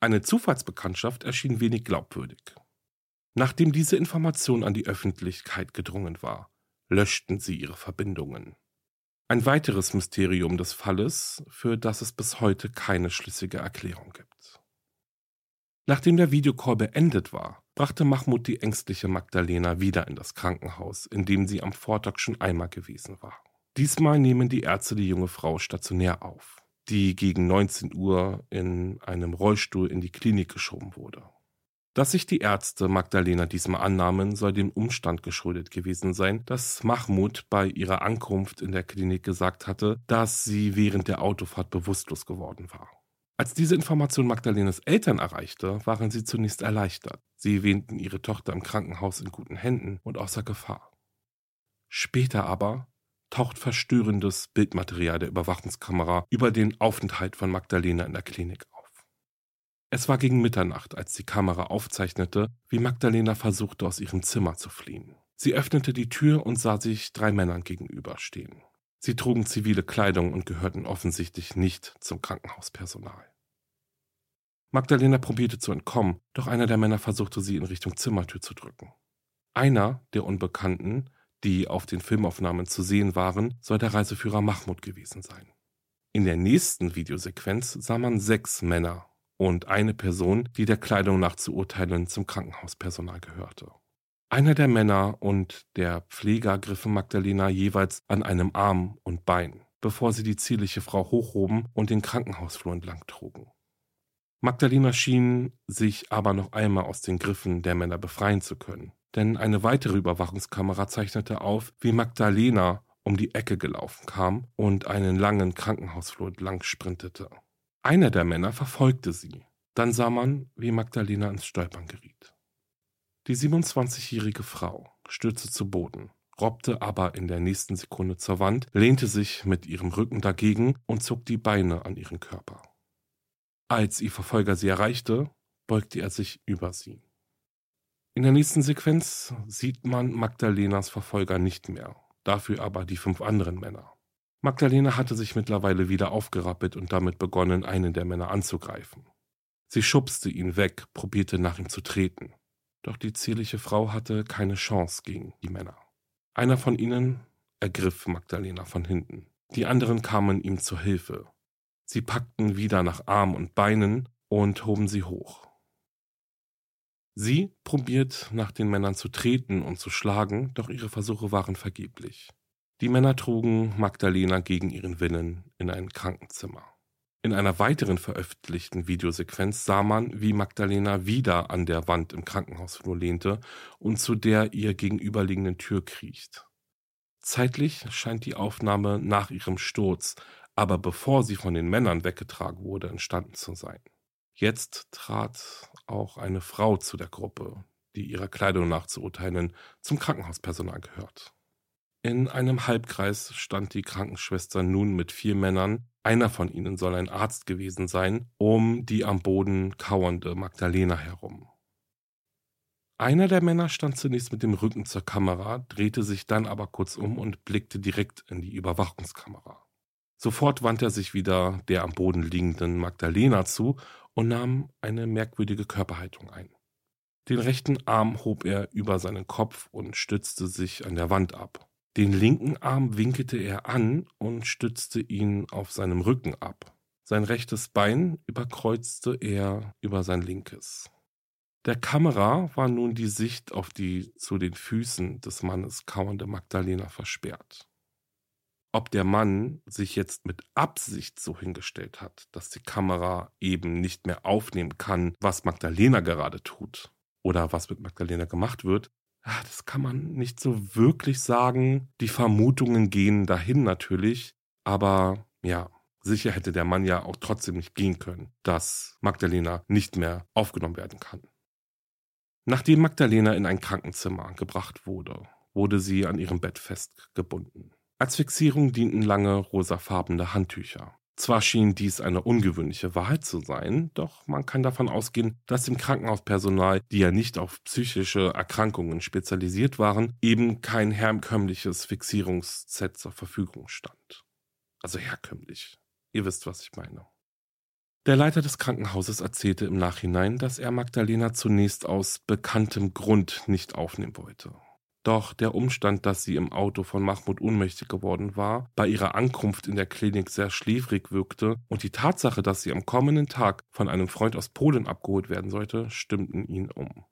Eine Zufallsbekanntschaft erschien wenig glaubwürdig. Nachdem diese Information an die Öffentlichkeit gedrungen war, löschten sie ihre Verbindungen. Ein weiteres Mysterium des Falles, für das es bis heute keine schlüssige Erklärung gibt. Nachdem der Videocall beendet war, brachte Mahmoud die ängstliche Magdalena wieder in das Krankenhaus, in dem sie am Vortag schon einmal gewesen war. Diesmal nehmen die Ärzte die junge Frau stationär auf, die gegen 19 Uhr in einem Rollstuhl in die Klinik geschoben wurde. Dass sich die Ärzte Magdalena diesmal annahmen, soll dem Umstand geschuldet gewesen sein, dass Mahmoud bei ihrer Ankunft in der Klinik gesagt hatte, dass sie während der Autofahrt bewusstlos geworden war. Als diese Information Magdalenas Eltern erreichte, waren sie zunächst erleichtert. Sie wähnten ihre Tochter im Krankenhaus in guten Händen und außer Gefahr. Später aber taucht verstörendes Bildmaterial der Überwachungskamera über den Aufenthalt von Magdalena in der Klinik. Es war gegen Mitternacht, als die Kamera aufzeichnete, wie Magdalena versuchte, aus ihrem Zimmer zu fliehen. Sie öffnete die Tür und sah sich drei Männern gegenüberstehen. Sie trugen zivile Kleidung und gehörten offensichtlich nicht zum Krankenhauspersonal. Magdalena probierte zu entkommen, doch einer der Männer versuchte sie in Richtung Zimmertür zu drücken. Einer der Unbekannten, die auf den Filmaufnahmen zu sehen waren, soll der Reiseführer Mahmoud gewesen sein. In der nächsten Videosequenz sah man sechs Männer und eine Person, die der Kleidung nach zu urteilen zum Krankenhauspersonal gehörte. Einer der Männer und der Pfleger griffen Magdalena jeweils an einem Arm und Bein, bevor sie die zierliche Frau hochhoben und den Krankenhausflur entlang trugen. Magdalena schien sich aber noch einmal aus den Griffen der Männer befreien zu können, denn eine weitere Überwachungskamera zeichnete auf, wie Magdalena um die Ecke gelaufen kam und einen langen Krankenhausflur entlang sprintete. Einer der Männer verfolgte sie. Dann sah man, wie Magdalena ins Stolpern geriet. Die 27-jährige Frau stürzte zu Boden, robbte aber in der nächsten Sekunde zur Wand, lehnte sich mit ihrem Rücken dagegen und zog die Beine an ihren Körper. Als ihr Verfolger sie erreichte, beugte er sich über sie. In der nächsten Sequenz sieht man Magdalenas Verfolger nicht mehr, dafür aber die fünf anderen Männer. Magdalena hatte sich mittlerweile wieder aufgerappelt und damit begonnen, einen der Männer anzugreifen. Sie schubste ihn weg, probierte nach ihm zu treten. Doch die zierliche Frau hatte keine Chance gegen die Männer. Einer von ihnen ergriff Magdalena von hinten. Die anderen kamen ihm zur Hilfe. Sie packten wieder nach Arm und Beinen und hoben sie hoch. Sie probiert nach den Männern zu treten und zu schlagen, doch ihre Versuche waren vergeblich. Die Männer trugen Magdalena gegen ihren Willen in ein Krankenzimmer. In einer weiteren veröffentlichten Videosequenz sah man, wie Magdalena wieder an der Wand im Krankenhausflur lehnte und zu der ihr gegenüberliegenden Tür kriecht. Zeitlich scheint die Aufnahme nach ihrem Sturz, aber bevor sie von den Männern weggetragen wurde, entstanden zu sein. Jetzt trat auch eine Frau zu der Gruppe, die ihrer Kleidung nach zu urteilen zum Krankenhauspersonal gehört. In einem Halbkreis stand die Krankenschwester nun mit vier Männern, einer von ihnen soll ein Arzt gewesen sein, um die am Boden kauernde Magdalena herum. Einer der Männer stand zunächst mit dem Rücken zur Kamera, drehte sich dann aber kurz um und blickte direkt in die Überwachungskamera. Sofort wandte er sich wieder der am Boden liegenden Magdalena zu und nahm eine merkwürdige Körperhaltung ein. Den rechten Arm hob er über seinen Kopf und stützte sich an der Wand ab. Den linken Arm winkelte er an und stützte ihn auf seinem Rücken ab. Sein rechtes Bein überkreuzte er über sein linkes. Der Kamera war nun die Sicht auf die zu den Füßen des Mannes kauernde Magdalena versperrt. Ob der Mann sich jetzt mit Absicht so hingestellt hat, dass die Kamera eben nicht mehr aufnehmen kann, was Magdalena gerade tut oder was mit Magdalena gemacht wird, das kann man nicht so wirklich sagen. Die Vermutungen gehen dahin natürlich, aber ja, sicher hätte der Mann ja auch trotzdem nicht gehen können, dass Magdalena nicht mehr aufgenommen werden kann. Nachdem Magdalena in ein Krankenzimmer gebracht wurde, wurde sie an ihrem Bett festgebunden. Als Fixierung dienten lange rosafarbene Handtücher. Zwar schien dies eine ungewöhnliche Wahrheit zu sein, doch man kann davon ausgehen, dass dem Krankenhauspersonal, die ja nicht auf psychische Erkrankungen spezialisiert waren, eben kein herkömmliches Fixierungsset zur Verfügung stand. Also herkömmlich. Ihr wisst, was ich meine. Der Leiter des Krankenhauses erzählte im Nachhinein, dass er Magdalena zunächst aus bekanntem Grund nicht aufnehmen wollte. Doch der Umstand, dass sie im Auto von Mahmoud ohnmächtig geworden war, bei ihrer Ankunft in der Klinik sehr schläfrig wirkte und die Tatsache, dass sie am kommenden Tag von einem Freund aus Polen abgeholt werden sollte, stimmten ihn um.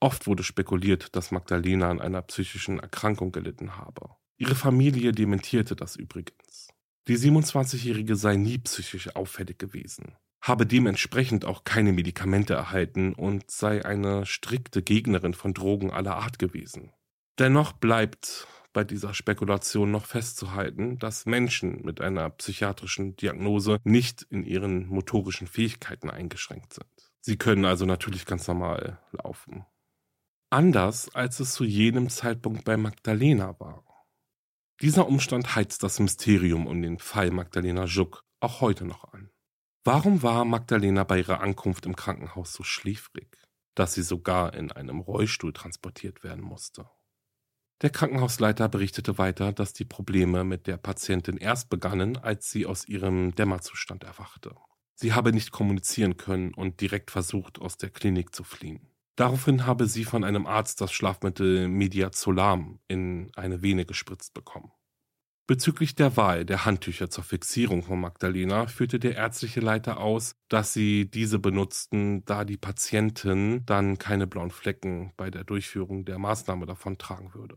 Oft wurde spekuliert, dass Magdalena an einer psychischen Erkrankung gelitten habe. Ihre Familie dementierte das übrigens. Die 27-Jährige sei nie psychisch auffällig gewesen, habe dementsprechend auch keine Medikamente erhalten und sei eine strikte Gegnerin von Drogen aller Art gewesen. Dennoch bleibt bei dieser Spekulation noch festzuhalten, dass Menschen mit einer psychiatrischen Diagnose nicht in ihren motorischen Fähigkeiten eingeschränkt sind. Sie können also natürlich ganz normal laufen. Anders als es zu jenem Zeitpunkt bei Magdalena war. Dieser Umstand heizt das Mysterium um den Fall Magdalena Schuck auch heute noch an. Warum war Magdalena bei ihrer Ankunft im Krankenhaus so schläfrig, dass sie sogar in einem Rollstuhl transportiert werden musste? Der Krankenhausleiter berichtete weiter, dass die Probleme mit der Patientin erst begannen, als sie aus ihrem Dämmerzustand erwachte. Sie habe nicht kommunizieren können und direkt versucht, aus der Klinik zu fliehen. Daraufhin habe sie von einem Arzt das Schlafmittel Mediazolam in eine Vene gespritzt bekommen. Bezüglich der Wahl der Handtücher zur Fixierung von Magdalena führte der ärztliche Leiter aus, dass sie diese benutzten, da die Patientin dann keine blauen Flecken bei der Durchführung der Maßnahme davon tragen würde.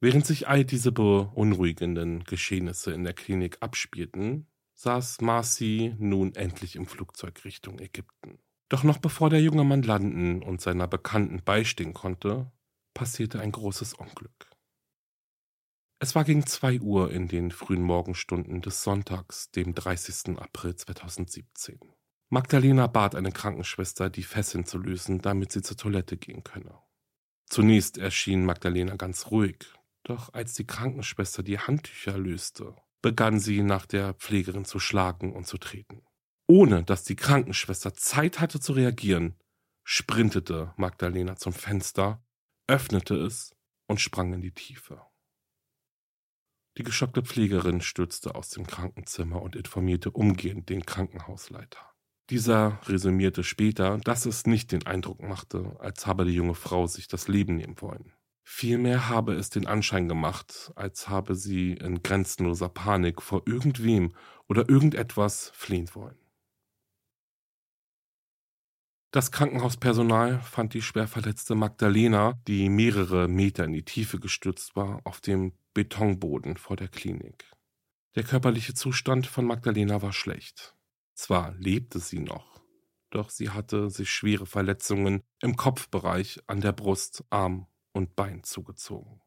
Während sich all diese beunruhigenden Geschehnisse in der Klinik abspielten, saß Marcy nun endlich im Flugzeug Richtung Ägypten. Doch noch bevor der junge Mann landen und seiner Bekannten beistehen konnte, passierte ein großes Unglück. Es war gegen zwei Uhr in den frühen Morgenstunden des Sonntags, dem 30. April 2017. Magdalena bat eine Krankenschwester, die Fesseln zu lösen, damit sie zur Toilette gehen könne. Zunächst erschien Magdalena ganz ruhig, doch als die Krankenschwester die Handtücher löste, begann sie nach der Pflegerin zu schlagen und zu treten. Ohne dass die Krankenschwester Zeit hatte zu reagieren, sprintete Magdalena zum Fenster, öffnete es und sprang in die Tiefe. Die geschockte Pflegerin stürzte aus dem Krankenzimmer und informierte umgehend den Krankenhausleiter. Dieser resümierte später, dass es nicht den Eindruck machte, als habe die junge Frau sich das Leben nehmen wollen. Vielmehr habe es den Anschein gemacht, als habe sie in grenzenloser Panik vor irgendwem oder irgendetwas fliehen wollen. Das Krankenhauspersonal fand die schwer verletzte Magdalena, die mehrere Meter in die Tiefe gestürzt war, auf dem Betonboden vor der Klinik. Der körperliche Zustand von Magdalena war schlecht. Zwar lebte sie noch, doch sie hatte sich schwere Verletzungen im Kopfbereich, an der Brust, Arm und Bein zugezogen.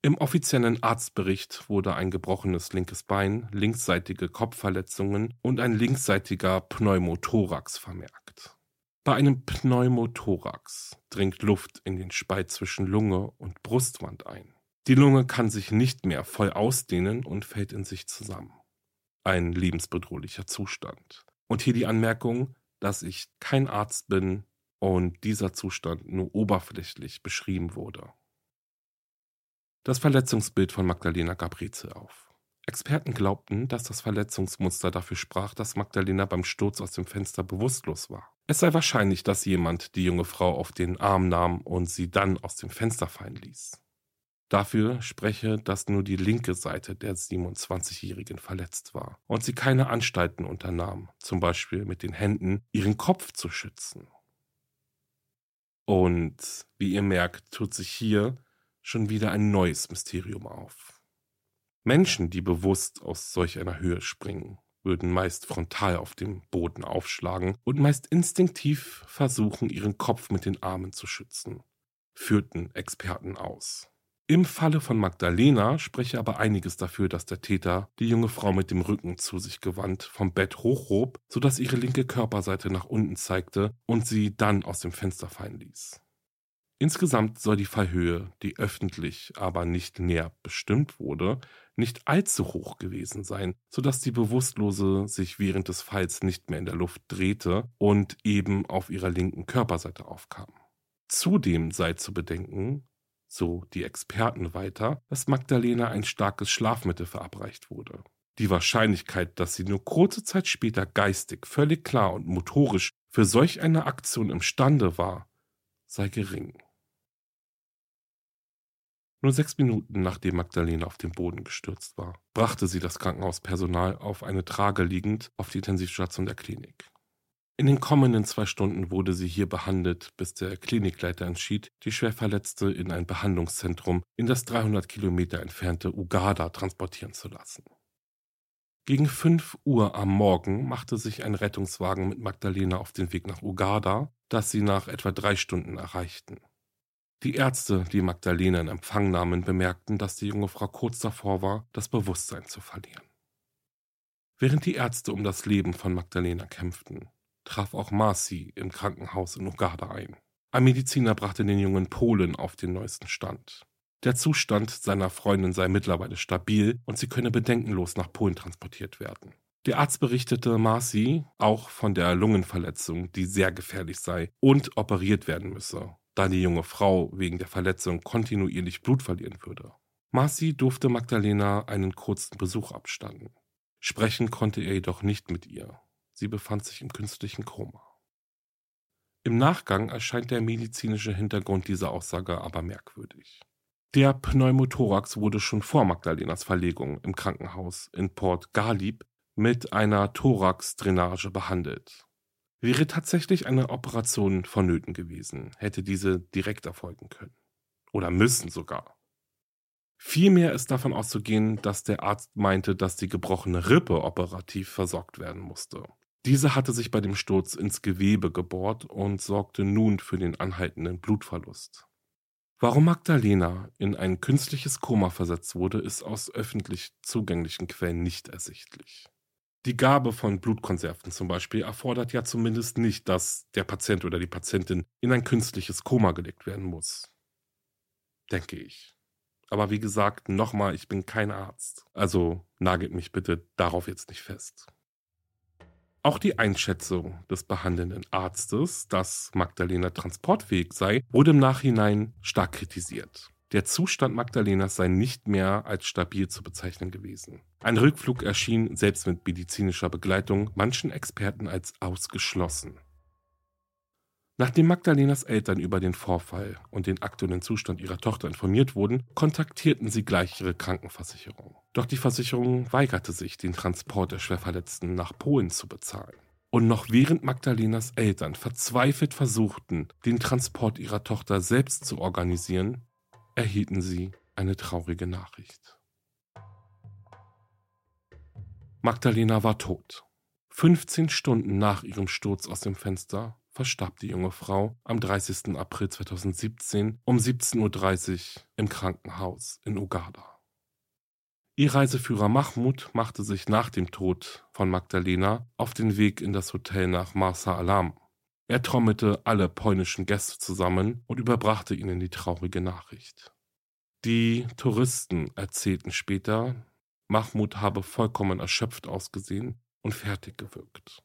Im offiziellen Arztbericht wurde ein gebrochenes linkes Bein, linksseitige Kopfverletzungen und ein linksseitiger Pneumothorax vermerkt. Bei einem Pneumothorax dringt Luft in den Spalt zwischen Lunge und Brustwand ein. Die Lunge kann sich nicht mehr voll ausdehnen und fällt in sich zusammen. Ein lebensbedrohlicher Zustand. Und hier die Anmerkung, dass ich kein Arzt bin, und dieser Zustand nur oberflächlich beschrieben wurde. Das Verletzungsbild von Magdalena gab Rätsel auf. Experten glaubten, dass das Verletzungsmuster dafür sprach, dass Magdalena beim Sturz aus dem Fenster bewusstlos war. Es sei wahrscheinlich, dass jemand die junge Frau auf den Arm nahm und sie dann aus dem Fenster fallen ließ. Dafür spreche, dass nur die linke Seite der 27-Jährigen verletzt war und sie keine Anstalten unternahm, zum Beispiel mit den Händen ihren Kopf zu schützen. Und wie ihr merkt, tut sich hier schon wieder ein neues Mysterium auf. Menschen, die bewusst aus solch einer Höhe springen, würden meist frontal auf dem Boden aufschlagen und meist instinktiv versuchen, ihren Kopf mit den Armen zu schützen, führten Experten aus. Im Falle von Magdalena spreche aber einiges dafür, dass der Täter die junge Frau mit dem Rücken zu sich gewandt vom Bett hochhob, sodass ihre linke Körperseite nach unten zeigte und sie dann aus dem Fenster fallen ließ. Insgesamt soll die Fallhöhe, die öffentlich aber nicht näher bestimmt wurde, nicht allzu hoch gewesen sein, sodass die Bewusstlose sich während des Falls nicht mehr in der Luft drehte und eben auf ihrer linken Körperseite aufkam. Zudem sei zu bedenken, so die Experten weiter, dass Magdalena ein starkes Schlafmittel verabreicht wurde. Die Wahrscheinlichkeit, dass sie nur kurze Zeit später geistig völlig klar und motorisch für solch eine Aktion imstande war, sei gering. Nur sechs Minuten nachdem Magdalena auf den Boden gestürzt war, brachte sie das Krankenhauspersonal auf eine Trage liegend auf die Intensivstation der Klinik. In den kommenden zwei Stunden wurde sie hier behandelt, bis der Klinikleiter entschied, die Schwerverletzte in ein Behandlungszentrum in das 300 Kilometer entfernte Uganda transportieren zu lassen. Gegen 5 Uhr am Morgen machte sich ein Rettungswagen mit Magdalena auf den Weg nach Uganda, das sie nach etwa drei Stunden erreichten. Die Ärzte, die Magdalena in Empfang nahmen, bemerkten, dass die junge Frau kurz davor war, das Bewusstsein zu verlieren. Während die Ärzte um das Leben von Magdalena kämpften, traf auch Marcy im Krankenhaus in Uganda ein. Ein Mediziner brachte den jungen Polen auf den neuesten Stand. Der Zustand seiner Freundin sei mittlerweile stabil und sie könne bedenkenlos nach Polen transportiert werden. Der Arzt berichtete Marcy auch von der Lungenverletzung, die sehr gefährlich sei und operiert werden müsse da die junge Frau wegen der Verletzung kontinuierlich Blut verlieren würde. Marcy durfte Magdalena einen kurzen Besuch abstatten. Sprechen konnte er jedoch nicht mit ihr. Sie befand sich im künstlichen Koma. Im Nachgang erscheint der medizinische Hintergrund dieser Aussage aber merkwürdig. Der Pneumothorax wurde schon vor Magdalenas Verlegung im Krankenhaus in Port Galib mit einer Thoraxdrainage behandelt. Wäre tatsächlich eine Operation vonnöten gewesen, hätte diese direkt erfolgen können. Oder müssen sogar. Vielmehr ist davon auszugehen, dass der Arzt meinte, dass die gebrochene Rippe operativ versorgt werden musste. Diese hatte sich bei dem Sturz ins Gewebe gebohrt und sorgte nun für den anhaltenden Blutverlust. Warum Magdalena in ein künstliches Koma versetzt wurde, ist aus öffentlich zugänglichen Quellen nicht ersichtlich. Die Gabe von Blutkonserven zum Beispiel erfordert ja zumindest nicht, dass der Patient oder die Patientin in ein künstliches Koma gelegt werden muss. Denke ich. Aber wie gesagt, nochmal, ich bin kein Arzt. Also nagelt mich bitte darauf jetzt nicht fest. Auch die Einschätzung des behandelnden Arztes, dass Magdalena transportfähig sei, wurde im Nachhinein stark kritisiert. Der Zustand Magdalenas sei nicht mehr als stabil zu bezeichnen gewesen. Ein Rückflug erschien, selbst mit medizinischer Begleitung, manchen Experten als ausgeschlossen. Nachdem Magdalenas Eltern über den Vorfall und den aktuellen Zustand ihrer Tochter informiert wurden, kontaktierten sie gleich ihre Krankenversicherung. Doch die Versicherung weigerte sich, den Transport der Schwerverletzten nach Polen zu bezahlen. Und noch während Magdalenas Eltern verzweifelt versuchten, den Transport ihrer Tochter selbst zu organisieren, erhielten sie eine traurige Nachricht. Magdalena war tot. 15 Stunden nach ihrem Sturz aus dem Fenster verstarb die junge Frau am 30. April 2017 um 17.30 Uhr im Krankenhaus in Uganda. Ihr Reiseführer Mahmoud machte sich nach dem Tod von Magdalena auf den Weg in das Hotel nach Marsa Alam. Er trommelte alle polnischen Gäste zusammen und überbrachte ihnen die traurige Nachricht. Die Touristen erzählten später, Mahmoud habe vollkommen erschöpft ausgesehen und fertig gewirkt.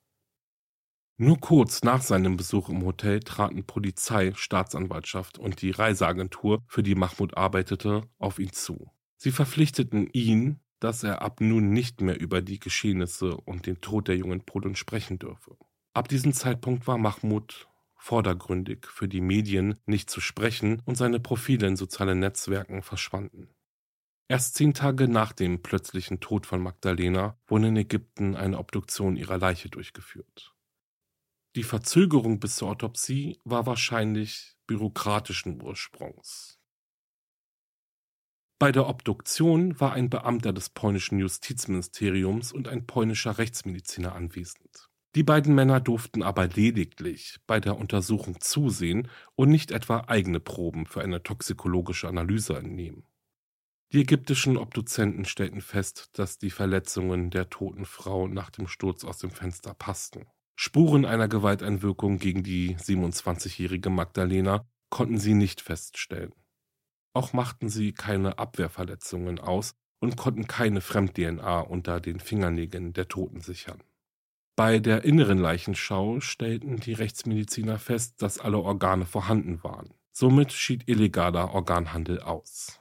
Nur kurz nach seinem Besuch im Hotel traten Polizei, Staatsanwaltschaft und die Reiseagentur, für die Mahmoud arbeitete, auf ihn zu. Sie verpflichteten ihn, dass er ab nun nicht mehr über die Geschehnisse und den Tod der jungen Polin sprechen dürfe. Ab diesem Zeitpunkt war Mahmoud vordergründig für die Medien nicht zu sprechen und seine Profile in sozialen Netzwerken verschwanden. Erst zehn Tage nach dem plötzlichen Tod von Magdalena wurde in Ägypten eine Obduktion ihrer Leiche durchgeführt. Die Verzögerung bis zur Autopsie war wahrscheinlich bürokratischen Ursprungs. Bei der Obduktion war ein Beamter des polnischen Justizministeriums und ein polnischer Rechtsmediziner anwesend. Die beiden Männer durften aber lediglich bei der Untersuchung zusehen und nicht etwa eigene Proben für eine toxikologische Analyse entnehmen. Die ägyptischen Obduzenten stellten fest, dass die Verletzungen der toten Frau nach dem Sturz aus dem Fenster passten. Spuren einer Gewalteinwirkung gegen die 27-jährige Magdalena konnten sie nicht feststellen. Auch machten sie keine Abwehrverletzungen aus und konnten keine Fremd-DNA unter den Fingernägeln der Toten sichern. Bei der inneren Leichenschau stellten die Rechtsmediziner fest, dass alle Organe vorhanden waren. Somit schied illegaler Organhandel aus.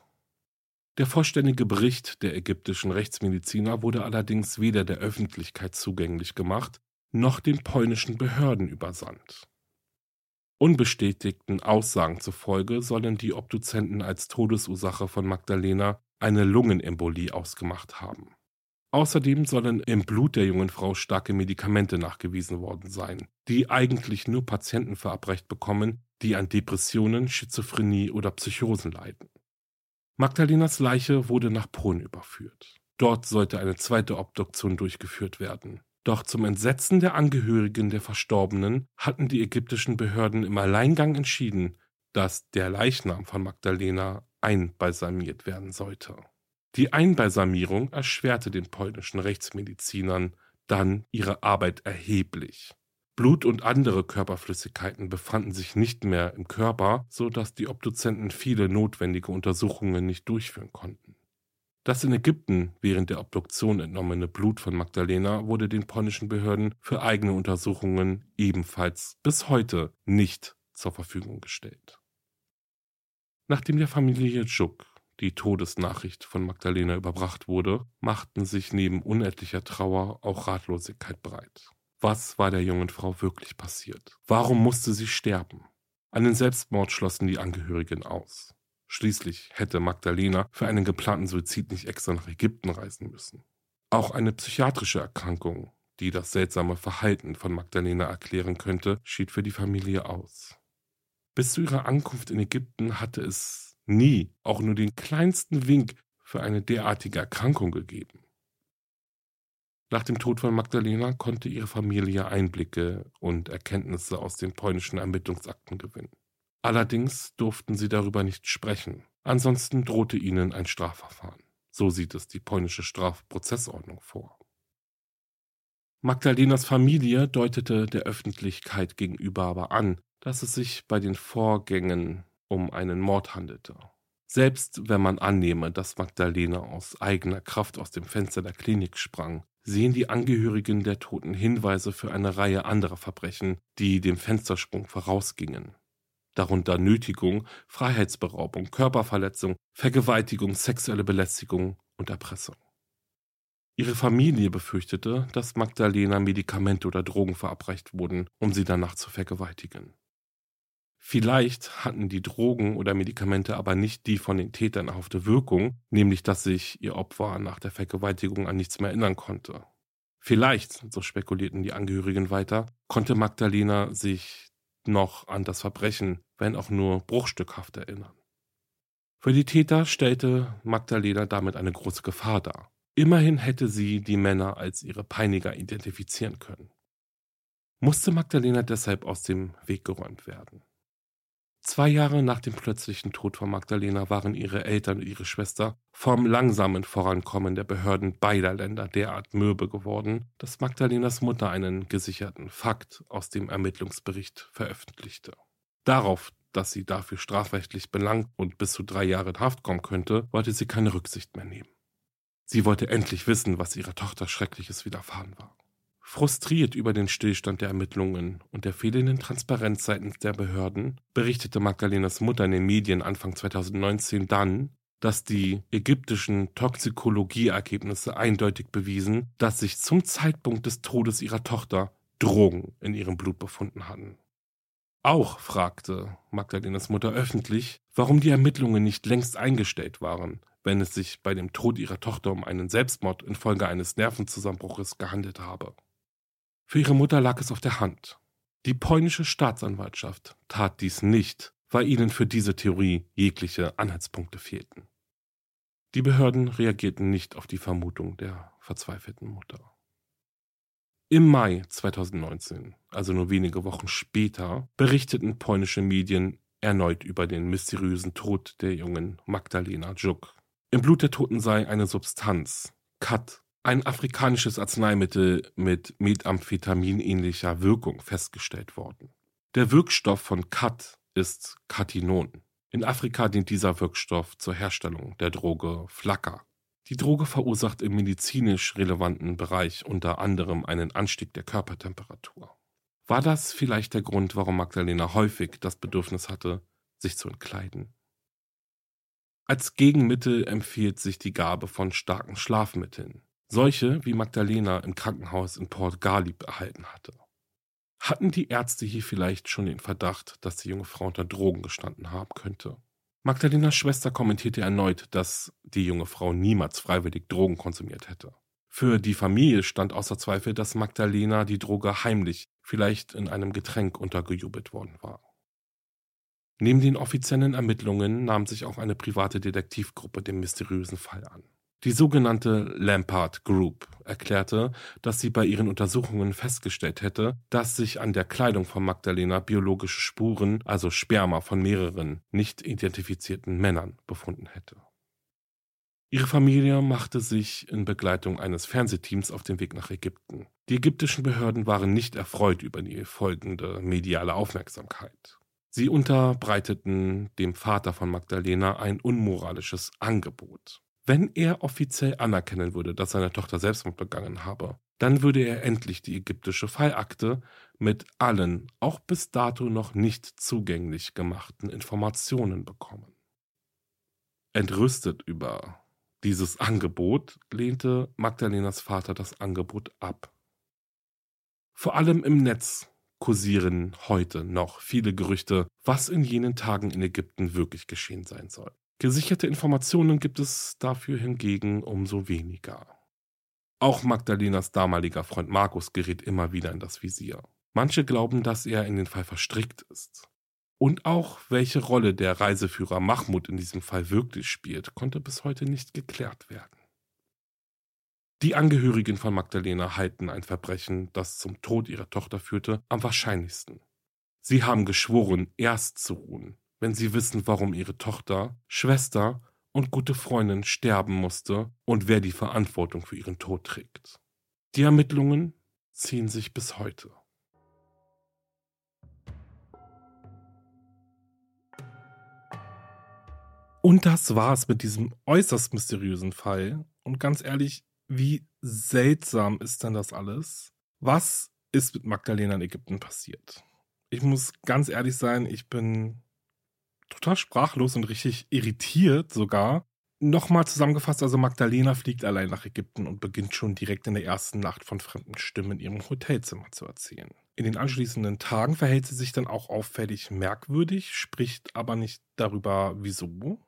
Der vollständige Bericht der ägyptischen Rechtsmediziner wurde allerdings weder der Öffentlichkeit zugänglich gemacht, noch den polnischen Behörden übersandt. Unbestätigten Aussagen zufolge sollen die Obduzenten als Todesursache von Magdalena eine Lungenembolie ausgemacht haben. Außerdem sollen im Blut der jungen Frau starke Medikamente nachgewiesen worden sein, die eigentlich nur Patienten verabreicht bekommen, die an Depressionen, Schizophrenie oder Psychosen leiden. Magdalenas Leiche wurde nach Polen überführt. Dort sollte eine zweite Obduktion durchgeführt werden. Doch zum Entsetzen der Angehörigen der Verstorbenen hatten die ägyptischen Behörden im Alleingang entschieden, dass der Leichnam von Magdalena einbalsamiert werden sollte. Die Einbalsamierung erschwerte den polnischen Rechtsmedizinern dann ihre Arbeit erheblich. Blut und andere Körperflüssigkeiten befanden sich nicht mehr im Körper, so dass die Obduzenten viele notwendige Untersuchungen nicht durchführen konnten. Das in Ägypten während der Obduktion entnommene Blut von Magdalena wurde den polnischen Behörden für eigene Untersuchungen ebenfalls bis heute nicht zur Verfügung gestellt. Nachdem der Familie Juk die Todesnachricht von Magdalena überbracht wurde, machten sich neben unendlicher Trauer auch Ratlosigkeit breit. Was war der jungen Frau wirklich passiert? Warum musste sie sterben? Einen Selbstmord schlossen die Angehörigen aus. Schließlich hätte Magdalena für einen geplanten Suizid nicht extra nach Ägypten reisen müssen. Auch eine psychiatrische Erkrankung, die das seltsame Verhalten von Magdalena erklären könnte, schied für die Familie aus. Bis zu ihrer Ankunft in Ägypten hatte es nie auch nur den kleinsten Wink für eine derartige Erkrankung gegeben. Nach dem Tod von Magdalena konnte ihre Familie Einblicke und Erkenntnisse aus den polnischen Ermittlungsakten gewinnen. Allerdings durften sie darüber nicht sprechen, ansonsten drohte ihnen ein Strafverfahren. So sieht es die polnische Strafprozessordnung vor. Magdalenas Familie deutete der Öffentlichkeit gegenüber aber an, dass es sich bei den Vorgängen um einen Mord handelte. Selbst wenn man annehme, dass Magdalena aus eigener Kraft aus dem Fenster der Klinik sprang, sehen die Angehörigen der Toten Hinweise für eine Reihe anderer Verbrechen, die dem Fenstersprung vorausgingen. Darunter Nötigung, Freiheitsberaubung, Körperverletzung, Vergewaltigung, sexuelle Belästigung und Erpressung. Ihre Familie befürchtete, dass Magdalena Medikamente oder Drogen verabreicht wurden, um sie danach zu vergewaltigen. Vielleicht hatten die Drogen oder Medikamente aber nicht die von den Tätern erhoffte Wirkung, nämlich dass sich ihr Opfer nach der Vergewaltigung an nichts mehr erinnern konnte. Vielleicht, so spekulierten die Angehörigen weiter, konnte Magdalena sich noch an das Verbrechen, wenn auch nur bruchstückhaft erinnern. Für die Täter stellte Magdalena damit eine große Gefahr dar. Immerhin hätte sie die Männer als ihre Peiniger identifizieren können. Musste Magdalena deshalb aus dem Weg geräumt werden. Zwei Jahre nach dem plötzlichen Tod von Magdalena waren ihre Eltern und ihre Schwester vom langsamen Vorankommen der Behörden beider Länder derart mürbe geworden, dass Magdalenas Mutter einen gesicherten Fakt aus dem Ermittlungsbericht veröffentlichte. Darauf, dass sie dafür strafrechtlich belangt und bis zu drei Jahre in Haft kommen könnte, wollte sie keine Rücksicht mehr nehmen. Sie wollte endlich wissen, was ihrer Tochter Schreckliches widerfahren war. Frustriert über den Stillstand der Ermittlungen und der fehlenden Transparenz seitens der Behörden berichtete Magdalenas Mutter in den Medien Anfang 2019 dann, dass die ägyptischen Toxikologieergebnisse eindeutig bewiesen, dass sich zum Zeitpunkt des Todes ihrer Tochter Drogen in ihrem Blut befunden hatten. Auch fragte Magdalenas Mutter öffentlich, warum die Ermittlungen nicht längst eingestellt waren, wenn es sich bei dem Tod ihrer Tochter um einen Selbstmord infolge eines Nervenzusammenbruches gehandelt habe. Für ihre Mutter lag es auf der Hand. Die polnische Staatsanwaltschaft tat dies nicht, weil ihnen für diese Theorie jegliche Anhaltspunkte fehlten. Die Behörden reagierten nicht auf die Vermutung der verzweifelten Mutter. Im Mai 2019, also nur wenige Wochen später, berichteten polnische Medien erneut über den mysteriösen Tod der jungen Magdalena Juk. Im Blut der Toten sei eine Substanz, Kat, ein afrikanisches Arzneimittel mit Methamphetamin-ähnlicher Wirkung festgestellt worden. Der Wirkstoff von Kat ist Katinon. In Afrika dient dieser Wirkstoff zur Herstellung der Droge Flakka. Die Droge verursacht im medizinisch relevanten Bereich unter anderem einen Anstieg der Körpertemperatur. War das vielleicht der Grund, warum Magdalena häufig das Bedürfnis hatte, sich zu entkleiden? Als Gegenmittel empfiehlt sich die Gabe von starken Schlafmitteln, solche wie Magdalena im Krankenhaus in Port Galib erhalten hatte. Hatten die Ärzte hier vielleicht schon den Verdacht, dass die junge Frau unter Drogen gestanden haben könnte? Magdalenas Schwester kommentierte erneut, dass die junge Frau niemals freiwillig Drogen konsumiert hätte. Für die Familie stand außer Zweifel, dass Magdalena die Droge heimlich, vielleicht in einem Getränk untergejubelt worden war. Neben den offiziellen Ermittlungen nahm sich auch eine private Detektivgruppe dem mysteriösen Fall an. Die sogenannte Lampard Group erklärte, dass sie bei ihren Untersuchungen festgestellt hätte, dass sich an der Kleidung von Magdalena biologische Spuren, also Sperma von mehreren nicht identifizierten Männern, befunden hätte. Ihre Familie machte sich in Begleitung eines Fernsehteams auf den Weg nach Ägypten. Die ägyptischen Behörden waren nicht erfreut über die folgende mediale Aufmerksamkeit. Sie unterbreiteten dem Vater von Magdalena ein unmoralisches Angebot. Wenn er offiziell anerkennen würde, dass seine Tochter Selbstmord begangen habe, dann würde er endlich die ägyptische Fallakte mit allen, auch bis dato noch nicht zugänglich gemachten Informationen bekommen. Entrüstet über dieses Angebot lehnte Magdalenas Vater das Angebot ab. Vor allem im Netz kursieren heute noch viele Gerüchte, was in jenen Tagen in Ägypten wirklich geschehen sein soll. Gesicherte Informationen gibt es dafür hingegen umso weniger. Auch Magdalenas damaliger Freund Markus gerät immer wieder in das Visier. Manche glauben, dass er in den Fall verstrickt ist. Und auch welche Rolle der Reiseführer Mahmoud in diesem Fall wirklich spielt, konnte bis heute nicht geklärt werden. Die Angehörigen von Magdalena halten ein Verbrechen, das zum Tod ihrer Tochter führte, am wahrscheinlichsten. Sie haben geschworen, erst zu ruhen, wenn sie wissen, warum ihre Tochter, Schwester und gute Freundin sterben musste und wer die Verantwortung für ihren Tod trägt. Die Ermittlungen ziehen sich bis heute. Und das war's mit diesem äußerst mysteriösen Fall. Und ganz ehrlich, wie seltsam ist denn das alles? Was ist mit Magdalena in Ägypten passiert? Ich muss ganz ehrlich sein, ich bin total sprachlos und richtig irritiert sogar. Nochmal zusammengefasst, also Magdalena fliegt allein nach Ägypten und beginnt schon direkt in der ersten Nacht von fremden Stimmen in ihrem Hotelzimmer zu erzählen. In den anschließenden Tagen verhält sie sich dann auch auffällig merkwürdig, spricht aber nicht darüber, wieso.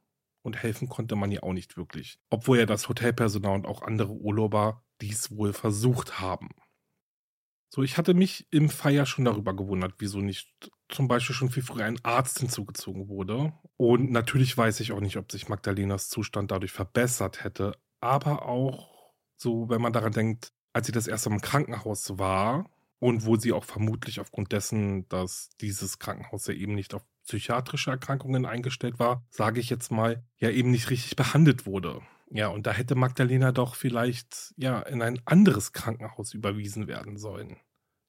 Und helfen konnte man ihr auch nicht wirklich. Obwohl ja das Hotelpersonal und auch andere Urlauber dies wohl versucht haben. So, ich hatte mich im Feier schon darüber gewundert, wieso nicht zum Beispiel schon viel früher ein Arzt hinzugezogen wurde. Und natürlich weiß ich auch nicht, ob sich Magdalenas Zustand dadurch verbessert hätte. Aber auch so, wenn man daran denkt, als sie das erste Mal im Krankenhaus war und wo sie auch vermutlich aufgrund dessen, dass dieses Krankenhaus ja eben nicht auf psychiatrische Erkrankungen eingestellt war, sage ich jetzt mal, ja eben nicht richtig behandelt wurde. Ja, und da hätte Magdalena doch vielleicht ja in ein anderes Krankenhaus überwiesen werden sollen.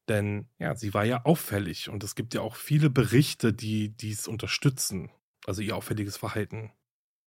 Denn ja, sie war ja auffällig und es gibt ja auch viele Berichte, die dies unterstützen. Also ihr auffälliges Verhalten.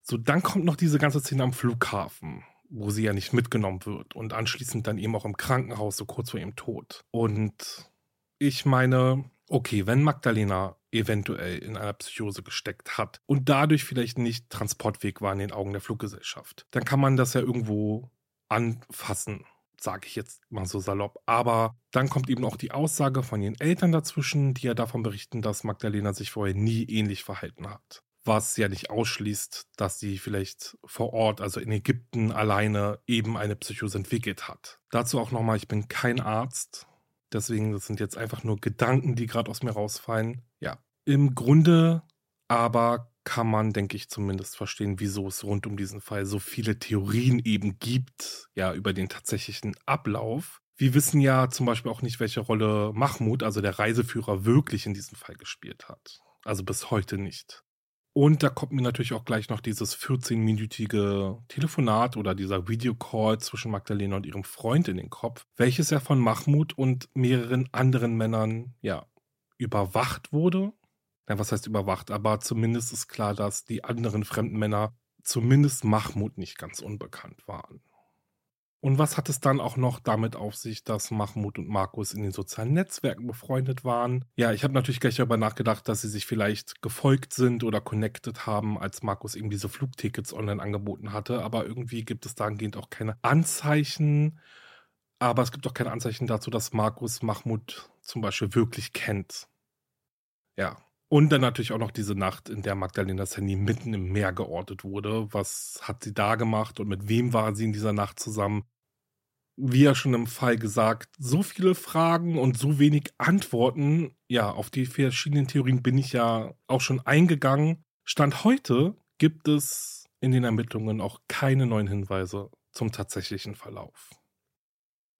So, dann kommt noch diese ganze Szene am Flughafen, wo sie ja nicht mitgenommen wird und anschließend dann eben auch im Krankenhaus, so kurz vor ihrem Tod. Und ich meine, okay, wenn Magdalena eventuell in einer Psychose gesteckt hat und dadurch vielleicht nicht transportweg war in den Augen der Fluggesellschaft, dann kann man das ja irgendwo anfassen sage ich jetzt mal so salopp. Aber dann kommt eben auch die Aussage von ihren Eltern dazwischen, die ja davon berichten, dass Magdalena sich vorher nie ähnlich verhalten hat. Was ja nicht ausschließt, dass sie vielleicht vor Ort, also in Ägypten alleine, eben eine Psychose entwickelt hat. Dazu auch nochmal, ich bin kein Arzt. Deswegen, das sind jetzt einfach nur Gedanken, die gerade aus mir rausfallen. Ja, im Grunde aber kann man, denke ich, zumindest verstehen, wieso es rund um diesen Fall so viele Theorien eben gibt, ja, über den tatsächlichen Ablauf. Wir wissen ja zum Beispiel auch nicht, welche Rolle Mahmoud, also der Reiseführer, wirklich in diesem Fall gespielt hat. Also bis heute nicht. Und da kommt mir natürlich auch gleich noch dieses 14-minütige Telefonat oder dieser Videocall zwischen Magdalena und ihrem Freund in den Kopf, welches ja von Mahmoud und mehreren anderen Männern ja überwacht wurde. Ja, was heißt überwacht? Aber zumindest ist klar, dass die anderen fremden Männer zumindest Mahmoud nicht ganz unbekannt waren. Und was hat es dann auch noch damit auf sich, dass Mahmoud und Markus in den sozialen Netzwerken befreundet waren? Ja, ich habe natürlich gleich darüber nachgedacht, dass sie sich vielleicht gefolgt sind oder connected haben, als Markus eben diese Flugtickets online angeboten hatte. Aber irgendwie gibt es dahingehend auch keine Anzeichen. Aber es gibt auch keine Anzeichen dazu, dass Markus Mahmoud zum Beispiel wirklich kennt. Ja, und dann natürlich auch noch diese Nacht, in der Magdalenas Handy mitten im Meer geortet wurde. Was hat sie da gemacht und mit wem war sie in dieser Nacht zusammen? Wie ja schon im Fall gesagt, so viele Fragen und so wenig Antworten. Ja, auf die verschiedenen Theorien bin ich ja auch schon eingegangen. Stand heute gibt es in den Ermittlungen auch keine neuen Hinweise zum tatsächlichen Verlauf.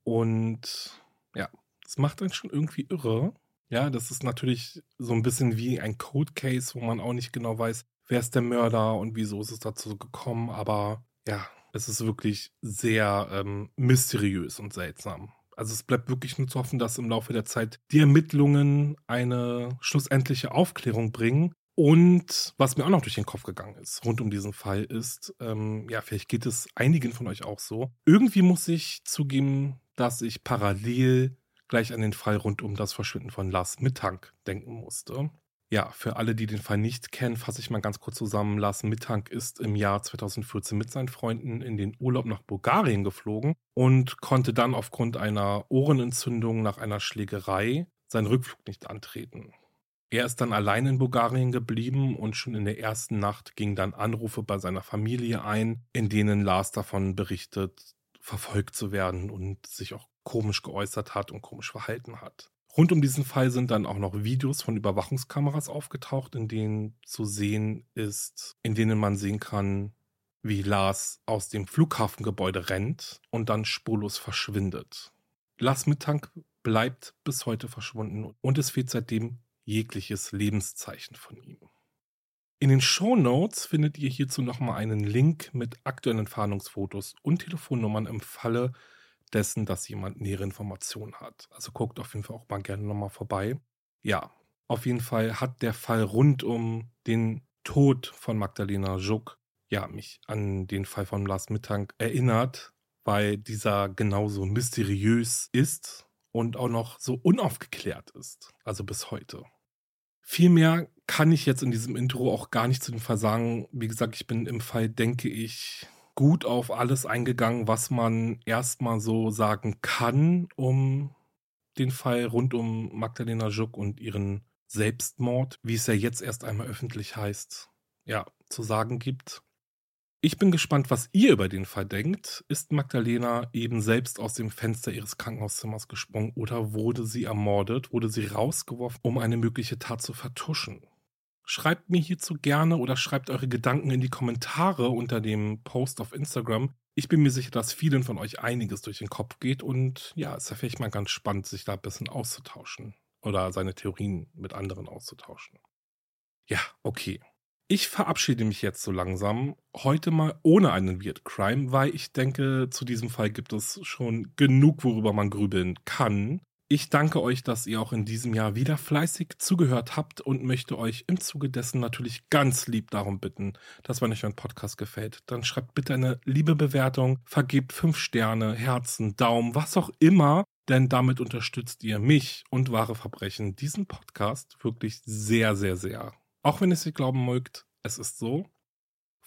Und ja, das macht einen schon irgendwie irre, ja, das ist natürlich so ein bisschen wie ein Code Case, wo man auch nicht genau weiß, wer ist der Mörder und wieso ist es dazu gekommen. Aber ja, es ist wirklich sehr ähm, mysteriös und seltsam. Also es bleibt wirklich nur zu hoffen, dass im Laufe der Zeit die Ermittlungen eine schlussendliche Aufklärung bringen. Und was mir auch noch durch den Kopf gegangen ist, rund um diesen Fall, ist, ähm, ja, vielleicht geht es einigen von euch auch so. Irgendwie muss ich zugeben, dass ich parallel gleich an den Fall rund um das Verschwinden von Lars Mittank denken musste. Ja, für alle, die den Fall nicht kennen, fasse ich mal ganz kurz zusammen. Lars Mittank ist im Jahr 2014 mit seinen Freunden in den Urlaub nach Bulgarien geflogen und konnte dann aufgrund einer Ohrenentzündung nach einer Schlägerei seinen Rückflug nicht antreten. Er ist dann allein in Bulgarien geblieben und schon in der ersten Nacht gingen dann Anrufe bei seiner Familie ein, in denen Lars davon berichtet, verfolgt zu werden und sich auch komisch geäußert hat und komisch verhalten hat. Rund um diesen Fall sind dann auch noch Videos von Überwachungskameras aufgetaucht, in denen zu sehen ist, in denen man sehen kann, wie Lars aus dem Flughafengebäude rennt und dann spurlos verschwindet. Lars Mittank bleibt bis heute verschwunden und es fehlt seitdem jegliches Lebenszeichen von ihm. In den Show Notes findet ihr hierzu nochmal einen Link mit aktuellen Fahndungsfotos und Telefonnummern im Falle dessen, dass jemand nähere Informationen hat. Also guckt auf jeden Fall auch mal gerne nochmal vorbei. Ja, auf jeden Fall hat der Fall rund um den Tod von Magdalena Juck ja, mich an den Fall von Lars Mittank erinnert, weil dieser genauso mysteriös ist und auch noch so unaufgeklärt ist. Also bis heute. Viel mehr kann ich jetzt in diesem Intro auch gar nicht zu dem Fall sagen. Wie gesagt, ich bin im Fall, denke ich, gut auf alles eingegangen, was man erstmal so sagen kann, um den Fall rund um Magdalena Juck und ihren Selbstmord, wie es ja jetzt erst einmal öffentlich heißt, ja, zu sagen gibt. Ich bin gespannt, was ihr über den Fall denkt. Ist Magdalena eben selbst aus dem Fenster ihres Krankenhauszimmers gesprungen oder wurde sie ermordet, wurde sie rausgeworfen, um eine mögliche Tat zu vertuschen? Schreibt mir hierzu gerne oder schreibt eure Gedanken in die Kommentare unter dem Post auf Instagram. Ich bin mir sicher, dass vielen von euch einiges durch den Kopf geht und ja, es ist ja vielleicht mal ganz spannend, sich da ein bisschen auszutauschen oder seine Theorien mit anderen auszutauschen. Ja, okay. Ich verabschiede mich jetzt so langsam. Heute mal ohne einen Weird Crime, weil ich denke, zu diesem Fall gibt es schon genug, worüber man grübeln kann. Ich danke euch, dass ihr auch in diesem Jahr wieder fleißig zugehört habt und möchte euch im Zuge dessen natürlich ganz lieb darum bitten, dass wenn euch mein Podcast gefällt, dann schreibt bitte eine liebe Bewertung, vergebt fünf Sterne, Herzen, Daumen, was auch immer, denn damit unterstützt ihr mich und wahre Verbrechen, diesen Podcast wirklich sehr, sehr, sehr. Auch wenn es ihr glauben mögt, es ist so.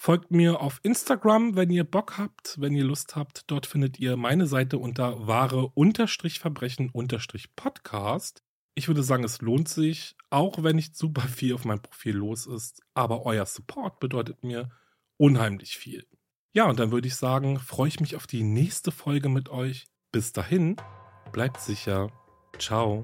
Folgt mir auf Instagram, wenn ihr Bock habt, wenn ihr Lust habt. Dort findet ihr meine Seite unter wahre-verbrechen-podcast. Ich würde sagen, es lohnt sich, auch wenn nicht super viel auf meinem Profil los ist. Aber euer Support bedeutet mir unheimlich viel. Ja, und dann würde ich sagen, freue ich mich auf die nächste Folge mit euch. Bis dahin, bleibt sicher. Ciao.